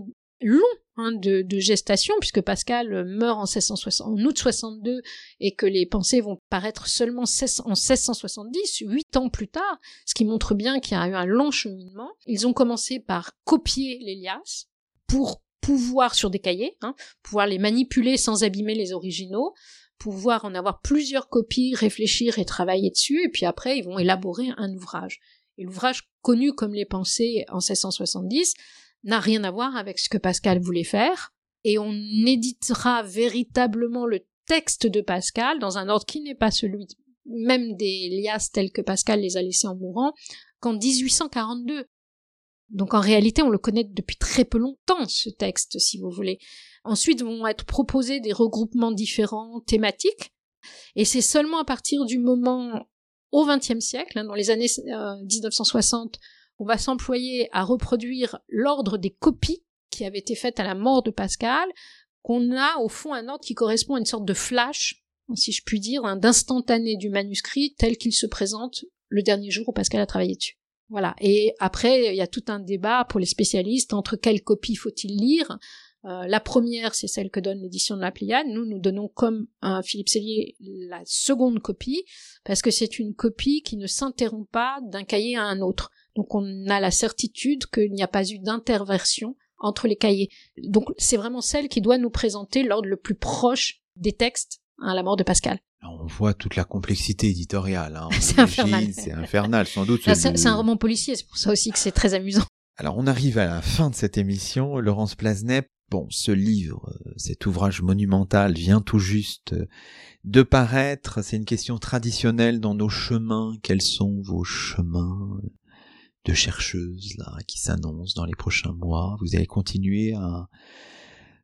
long hein, de, gestation, puisque Pascal meurt en, 1660, en août 62 et que les pensées vont paraître seulement en 1670, huit ans plus tard, ce qui montre bien qu'il y a eu un long cheminement. Ils ont commencé par copier l'Élias pour pouvoir sur des cahiers, hein, pouvoir les manipuler sans abîmer les originaux, pouvoir en avoir plusieurs copies, réfléchir et travailler dessus, et puis après ils vont élaborer un ouvrage. Et l'ouvrage connu comme les pensées en 1670, n'a rien à voir avec ce que Pascal voulait faire, et on éditera véritablement le texte de Pascal dans un ordre qui n'est pas celui même des liasses tels que Pascal les a laissés en mourant qu'en 1842. Donc en réalité, on le connaît depuis très peu longtemps, ce texte, si vous voulez. Ensuite vont être proposés des regroupements différents, thématiques, et c'est seulement à partir du moment au XXe siècle, hein, dans les années 1960, euh, on va s'employer à reproduire l'ordre des copies qui avaient été faites à la mort de Pascal, qu'on a au fond un ordre qui correspond à une sorte de flash, si je puis dire, d'instantané du manuscrit tel qu'il se présente le dernier jour où Pascal a travaillé dessus. Voilà. Et après, il y a tout un débat pour les spécialistes entre quelle copie faut-il lire. Euh, la première, c'est celle que donne l'édition de la Pléiade. Nous, nous donnons comme Philippe Sellier la seconde copie, parce que c'est une copie qui ne s'interrompt pas d'un cahier à un autre. Donc on a la certitude qu'il n'y a pas eu d'interversion entre les cahiers. Donc c'est vraiment celle qui doit nous présenter l'ordre le plus proche des textes à la mort de Pascal. On voit toute la complexité éditoriale. Hein. <laughs> c'est infernal. C'est infernal, sans doute. C'est un roman policier, c'est pour ça aussi que c'est très amusant. Alors on arrive à la fin de cette émission. Laurence Plasnet, bon, ce livre, euh, cet ouvrage monumental vient tout juste euh, de paraître. C'est une question traditionnelle dans nos chemins. Quels sont vos chemins de chercheuses là qui s'annonce dans les prochains mois? Vous allez continuer à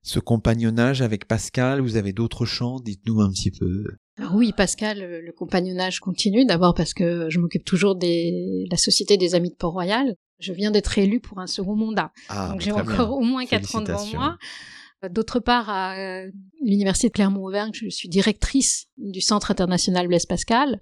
ce compagnonnage avec Pascal? Vous avez d'autres chants? Dites-nous un petit peu. Alors oui, Pascal, le compagnonnage continue. D'abord parce que je m'occupe toujours de la Société des Amis de Port-Royal. Je viens d'être élue pour un second mandat. Ah, Donc j'ai encore au moins quatre ans devant moi. D'autre part, à euh, l'Université de Clermont-Auvergne, je suis directrice du Centre international Blaise Pascal.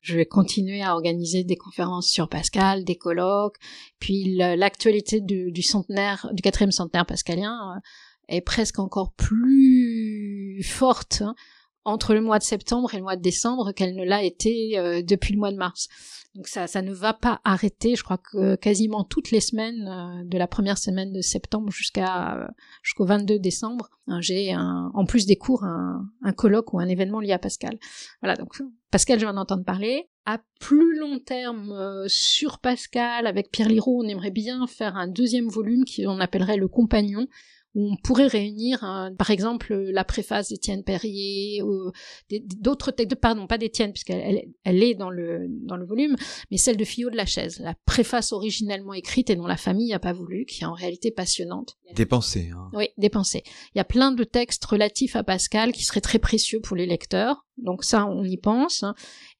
Je vais continuer à organiser des conférences sur Pascal, des colloques. Puis l'actualité du, centenaire, du quatrième centenaire pascalien euh, est presque encore plus forte hein, entre le mois de septembre et le mois de décembre qu'elle ne l'a été euh, depuis le mois de mars. Donc ça, ça ne va pas arrêter. Je crois que quasiment toutes les semaines, euh, de la première semaine de septembre jusqu'à euh, jusqu'au 22 décembre, hein, j'ai en plus des cours un, un, colloque ou un événement lié à Pascal. Voilà, donc Pascal, je viens d'entendre parler. À plus long terme, euh, sur Pascal, avec Pierre Liraud, on aimerait bien faire un deuxième volume qui on appellerait le Compagnon, où on pourrait réunir, par exemple, la préface d'Étienne Perrier, ou d'autres textes, pardon, pas d'Étienne, puisqu'elle elle, est dans le, dans le volume, mais celle de Fillot de la Chaise, la préface originellement écrite et dont la famille n'a pas voulu, qui est en réalité passionnante. Dépensée. Hein. Oui, dépensée. Il y a plein de textes relatifs à Pascal qui seraient très précieux pour les lecteurs, donc ça, on y pense.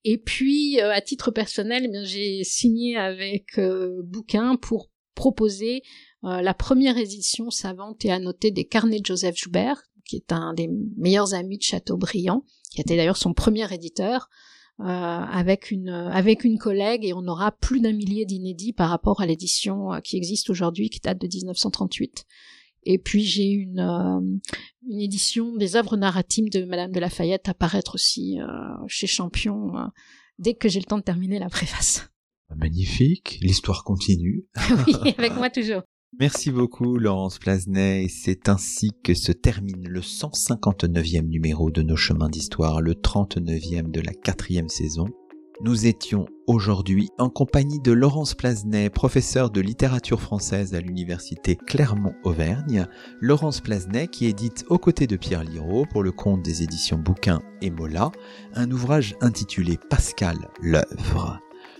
Et puis, euh, à titre personnel, eh j'ai signé avec euh, Bouquin pour proposer euh, la première édition savante et annotée des carnets de Joseph Joubert, qui est un des meilleurs amis de Chateaubriand, qui était d'ailleurs son premier éditeur, euh, avec une avec une collègue et on aura plus d'un millier d'inédits par rapport à l'édition euh, qui existe aujourd'hui qui date de 1938 et puis j'ai une une édition des œuvres narratives de Madame de Lafayette à paraître aussi chez Champion dès que j'ai le temps de terminer la préface. Magnifique, l'histoire continue. <laughs> oui, avec moi toujours. Merci beaucoup Laurence Plasnet et c'est ainsi que se termine le 159e numéro de nos chemins d'histoire, le 39e de la quatrième saison. Nous étions aujourd'hui en compagnie de Laurence Plasnet, professeure de littérature française à l'université Clermont-Auvergne. Laurence Plasnet qui édite aux côtés de Pierre Liraud pour le compte des éditions Bouquins et Mola un ouvrage intitulé Pascal l'œuvre.